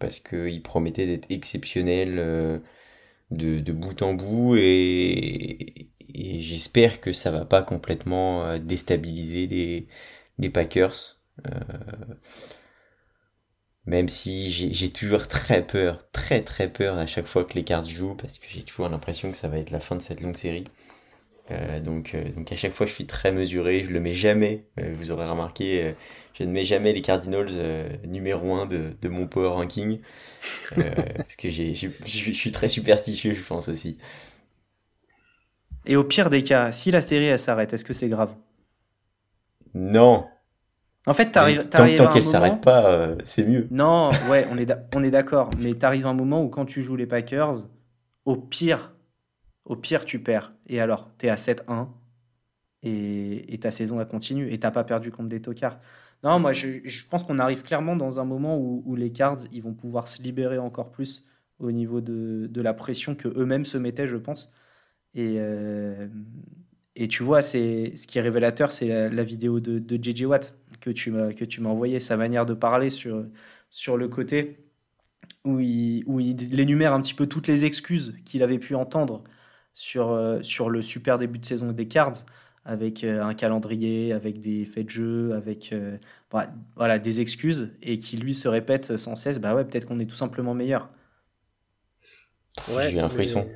parce qu'il promettait d'être exceptionnel de, bout en bout et, j'espère que ça va pas complètement déstabiliser les, Packers. Même si j'ai toujours très peur, très très peur à chaque fois que les Cards jouent, parce que j'ai toujours l'impression que ça va être la fin de cette longue série. Euh, donc, euh, donc à chaque fois je suis très mesuré, je le mets jamais, euh, vous aurez remarqué, je ne mets jamais les Cardinals numéro 1 de, de, mon power ranking, parce que je suis très superstitieux je pense aussi.
Et au pire des cas, si la série elle s'arrête, est-ce que c'est grave?
Non,
en fait, t'arrives.
Tant, tant qu'elle s'arrête pas, euh, c'est mieux.
Non, ouais, on est, on est d'accord. Mais t'arrives un moment où quand tu joues les Packers, au pire, au pire, tu perds. Et alors, t'es à 7-1 et, et, ta saison, elle continue. Et t'as pas perdu contre des tocards. Non, moi, je, pense qu'on arrive clairement dans un moment où, les Cards, ils vont pouvoir se libérer encore plus au niveau de, la pression que eux-mêmes se mettaient, je pense. Et, euh, et tu vois, c'est ce qui est révélateur, c'est la, vidéo de, de JJ Watt que tu m'as que envoyé, sa manière de parler sur le côté où il, énumère un petit peu toutes les excuses qu'il avait pu entendre sur euh, sur le super début de saison des Cards avec euh, un calendrier, avec des faits de jeu, avec euh, voilà des excuses et qui lui se répète sans cesse, bah ouais, peut-être qu'on est tout simplement meilleur.
Ouais, J'ai un frisson.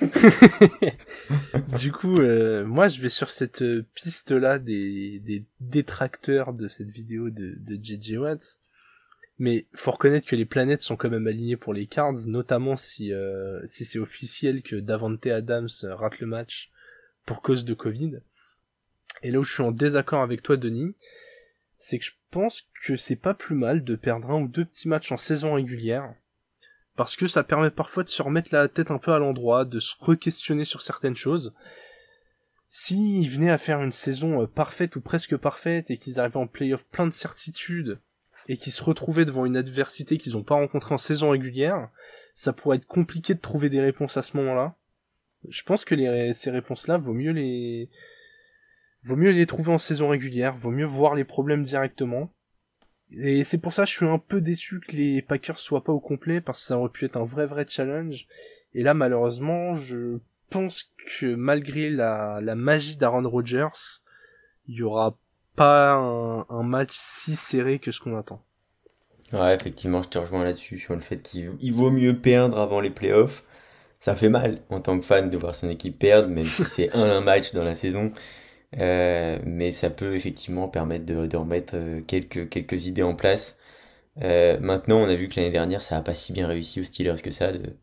du coup, euh, moi, je vais sur cette piste-là des, des détracteurs de cette vidéo de, de JJ Watts. Mais faut reconnaître que les planètes sont quand même alignées pour les Cards, notamment si, euh, si c'est officiel que Davante Adams rate le match pour cause de Covid. Et là où je suis en désaccord avec toi, Denis, c'est que je pense que c'est pas plus mal de perdre un ou deux petits matchs en saison régulière parce que ça permet parfois de se remettre la tête un peu à l'endroit, de se re-questionner sur certaines choses. S'ils venaient à faire une saison euh, parfaite ou presque parfaite et qu'ils arrivaient en playoff plein de certitudes et qu'ils se retrouvaient devant une adversité qu'ils n'ont pas rencontrée en saison régulière, ça pourrait être compliqué de trouver des réponses à ce moment-là. Je pense que ces réponses-là, vaut mieux les, vaut mieux les trouver en saison régulière, vaut mieux voir les problèmes directement et c'est pour ça que je suis un peu déçu que les Packers soient pas au complet, parce que ça aurait pu être un vrai vrai challenge. Et là, malheureusement, je pense que malgré la, la magie d'Aaron Rodgers, il y aura pas un, match si serré que ce qu'on attend.
Ouais, effectivement, je te rejoins là-dessus, sur le fait qu'il vaut mieux perdre avant les playoffs. Ça fait mal en tant que fan de voir son équipe perdre, même si c'est un, un match dans la saison. Euh, mais ça peut effectivement permettre de, de remettre euh, quelques, quelques idées en place. Euh, maintenant, on a vu que l'année dernière, ça n'a pas si bien réussi aux Steelers que ça de,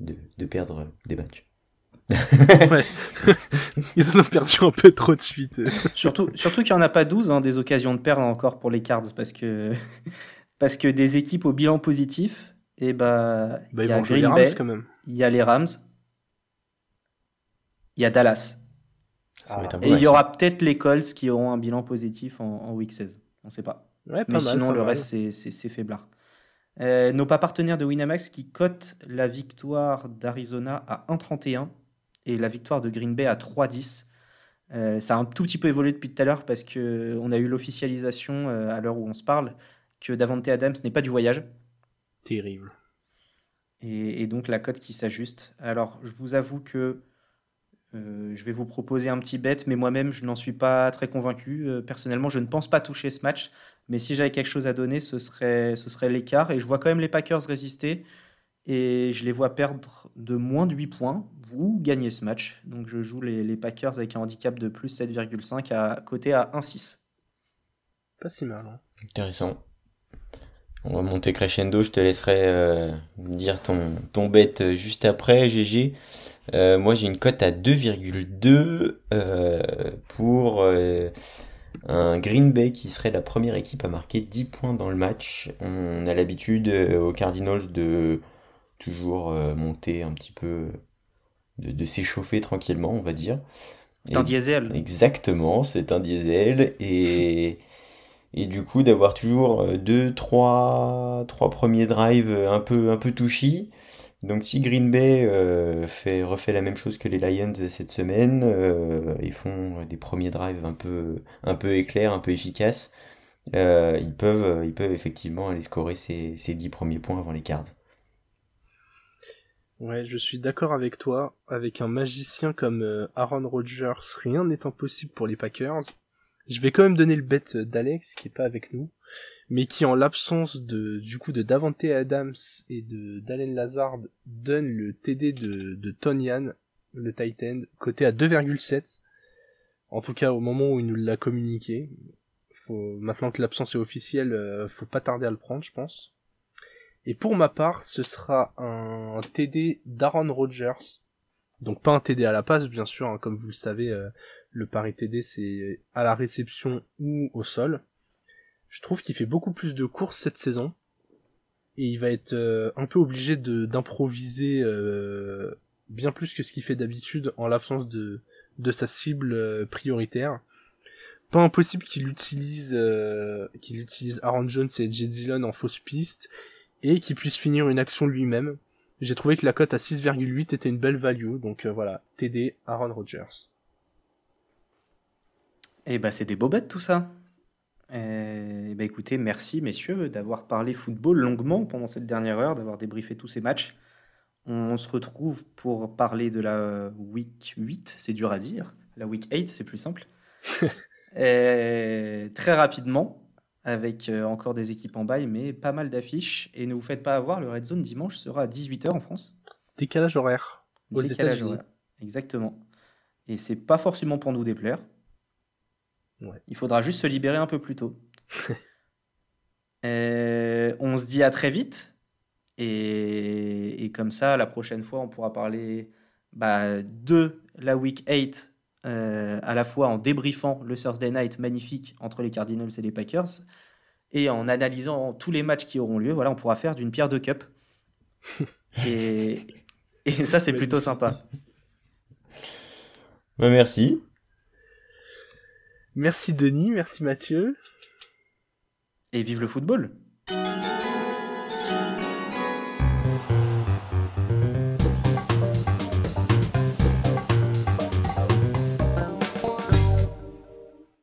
de, de perdre des matchs.
ouais. Ils en ont perdu un peu trop de suite.
surtout surtout qu'il n'y en a pas 12 hein, des occasions de perdre encore pour les Cards parce que, parce que des équipes au bilan positif, et eh bah,
bah il y a Green les Rams, quand même.
Il y a les Rams, il y a Dallas. Ah. et il y aura peut-être les Colts qui auront un bilan positif en, week 16. On ne sait pas. Mais sinon, le reste, c'est faiblard. Euh, nos pas partenaires de Winamax qui cotent la victoire d'Arizona à 1,31 et la victoire de Green Bay à 3,10. Euh, ça a un tout petit peu évolué depuis tout à l'heure parce qu'on a eu l'officialisation euh, à l'heure où on se parle que Davante Adams n'est pas du voyage.
Terrible.
Et, et donc la cote qui s'ajuste. Alors je vous avoue que euh, je vais vous proposer un petit bet, mais moi-même, je n'en suis pas très convaincu. Euh, personnellement, je ne pense pas toucher ce match, mais si j'avais quelque chose à donner, ce serait, ce serait l'écart. Et je vois quand même les Packers résister, et je les vois perdre de moins de 8 points. Vous gagnez ce match. Donc je joue les, les Packers avec un handicap de plus 7,5 à côté à 1,6.
Pas si mal. Hein.
Intéressant. On va monter crescendo. Je te laisserai dire ton, ton bet juste après, GG. moi, j'ai une cote à 2,2 pour un Green Bay qui serait la première équipe à marquer 10 points dans le match. On a l'habitude aux Cardinals de toujours monter un petit peu de, s'échauffer tranquillement, on va dire.
C'est un diesel.
Exactement, c'est un diesel. Et, et du coup, d'avoir toujours euh, deux, trois, trois premiers drives un peu, un peu touchy. Donc si Green Bay euh, fait, refait la même chose que les Lions cette semaine, euh, ils font des premiers drives un peu, un peu éclairs, un peu efficaces, ils, peuvent, ils peuvent effectivement aller scorer ces, ces 10 premiers points avant les Cards.
Ouais, je suis d'accord avec toi. Avec un magicien comme euh, Aaron Rodgers, rien n'est impossible pour les Packers. Je vais quand même donner le bet d'Alex, qui est pas avec nous, mais qui en l'absence de du coup de Davante Adams et de Dalen Lazard donne le TD de, de Tonyan, le Titan, côté à 2,7. En tout cas au moment où il nous l'a communiqué. Faut, maintenant que l'absence est officielle, euh, faut pas tarder à le prendre, je pense. Et pour ma part, ce sera un TD d'Aaron Rodgers. Donc pas un TD à la passe, bien sûr, hein, comme vous le savez, euh, le pari TD c'est à la réception ou au sol. Je trouve qu'il fait beaucoup plus de courses cette saison. Et il va être euh, un peu obligé d'improviser euh, bien plus que ce qu'il fait d'habitude en l'absence de, de sa cible prioritaire. Pas impossible qu'il utilise qu'il utilise Aaron Jones et Jet Dillon en fausse piste et qu'il puisse finir une action lui-même. J'ai trouvé que la cote à 6,8 était une belle value, donc euh, voilà, TD Aaron Rodgers.
Eh bah c'est des bêtes tout ça. Eh bah écoutez, merci messieurs d'avoir parlé football longuement pendant cette dernière heure, d'avoir débriefé tous ces matchs. On se retrouve pour parler de la week 8, c'est dur à dire. La week 8, c'est plus simple. Et très rapidement, avec euh, encore des équipes en bail, mais pas mal d'affiches. Et ne vous faites pas avoir, le Red Zone dimanche sera à 18h en France.
Décalage horaire.
Aux Décalage horaire. Exactement. Et c'est pas forcément pour nous déplaire. Ouais. Il faudra juste se libérer un peu plus tôt. on se dit à très vite. Et, et, comme ça, la prochaine fois, on pourra parler bah, de la Week 8 euh, à la fois en débriefant le Thursday Night magnifique entre les Cardinals et les Packers, et en analysant tous les matchs qui auront lieu. Voilà, on pourra faire d'une pierre deux cup. et, et ça, c'est plutôt sympa.
Bah, merci.
Merci Denis, merci Mathieu.
Et vive le football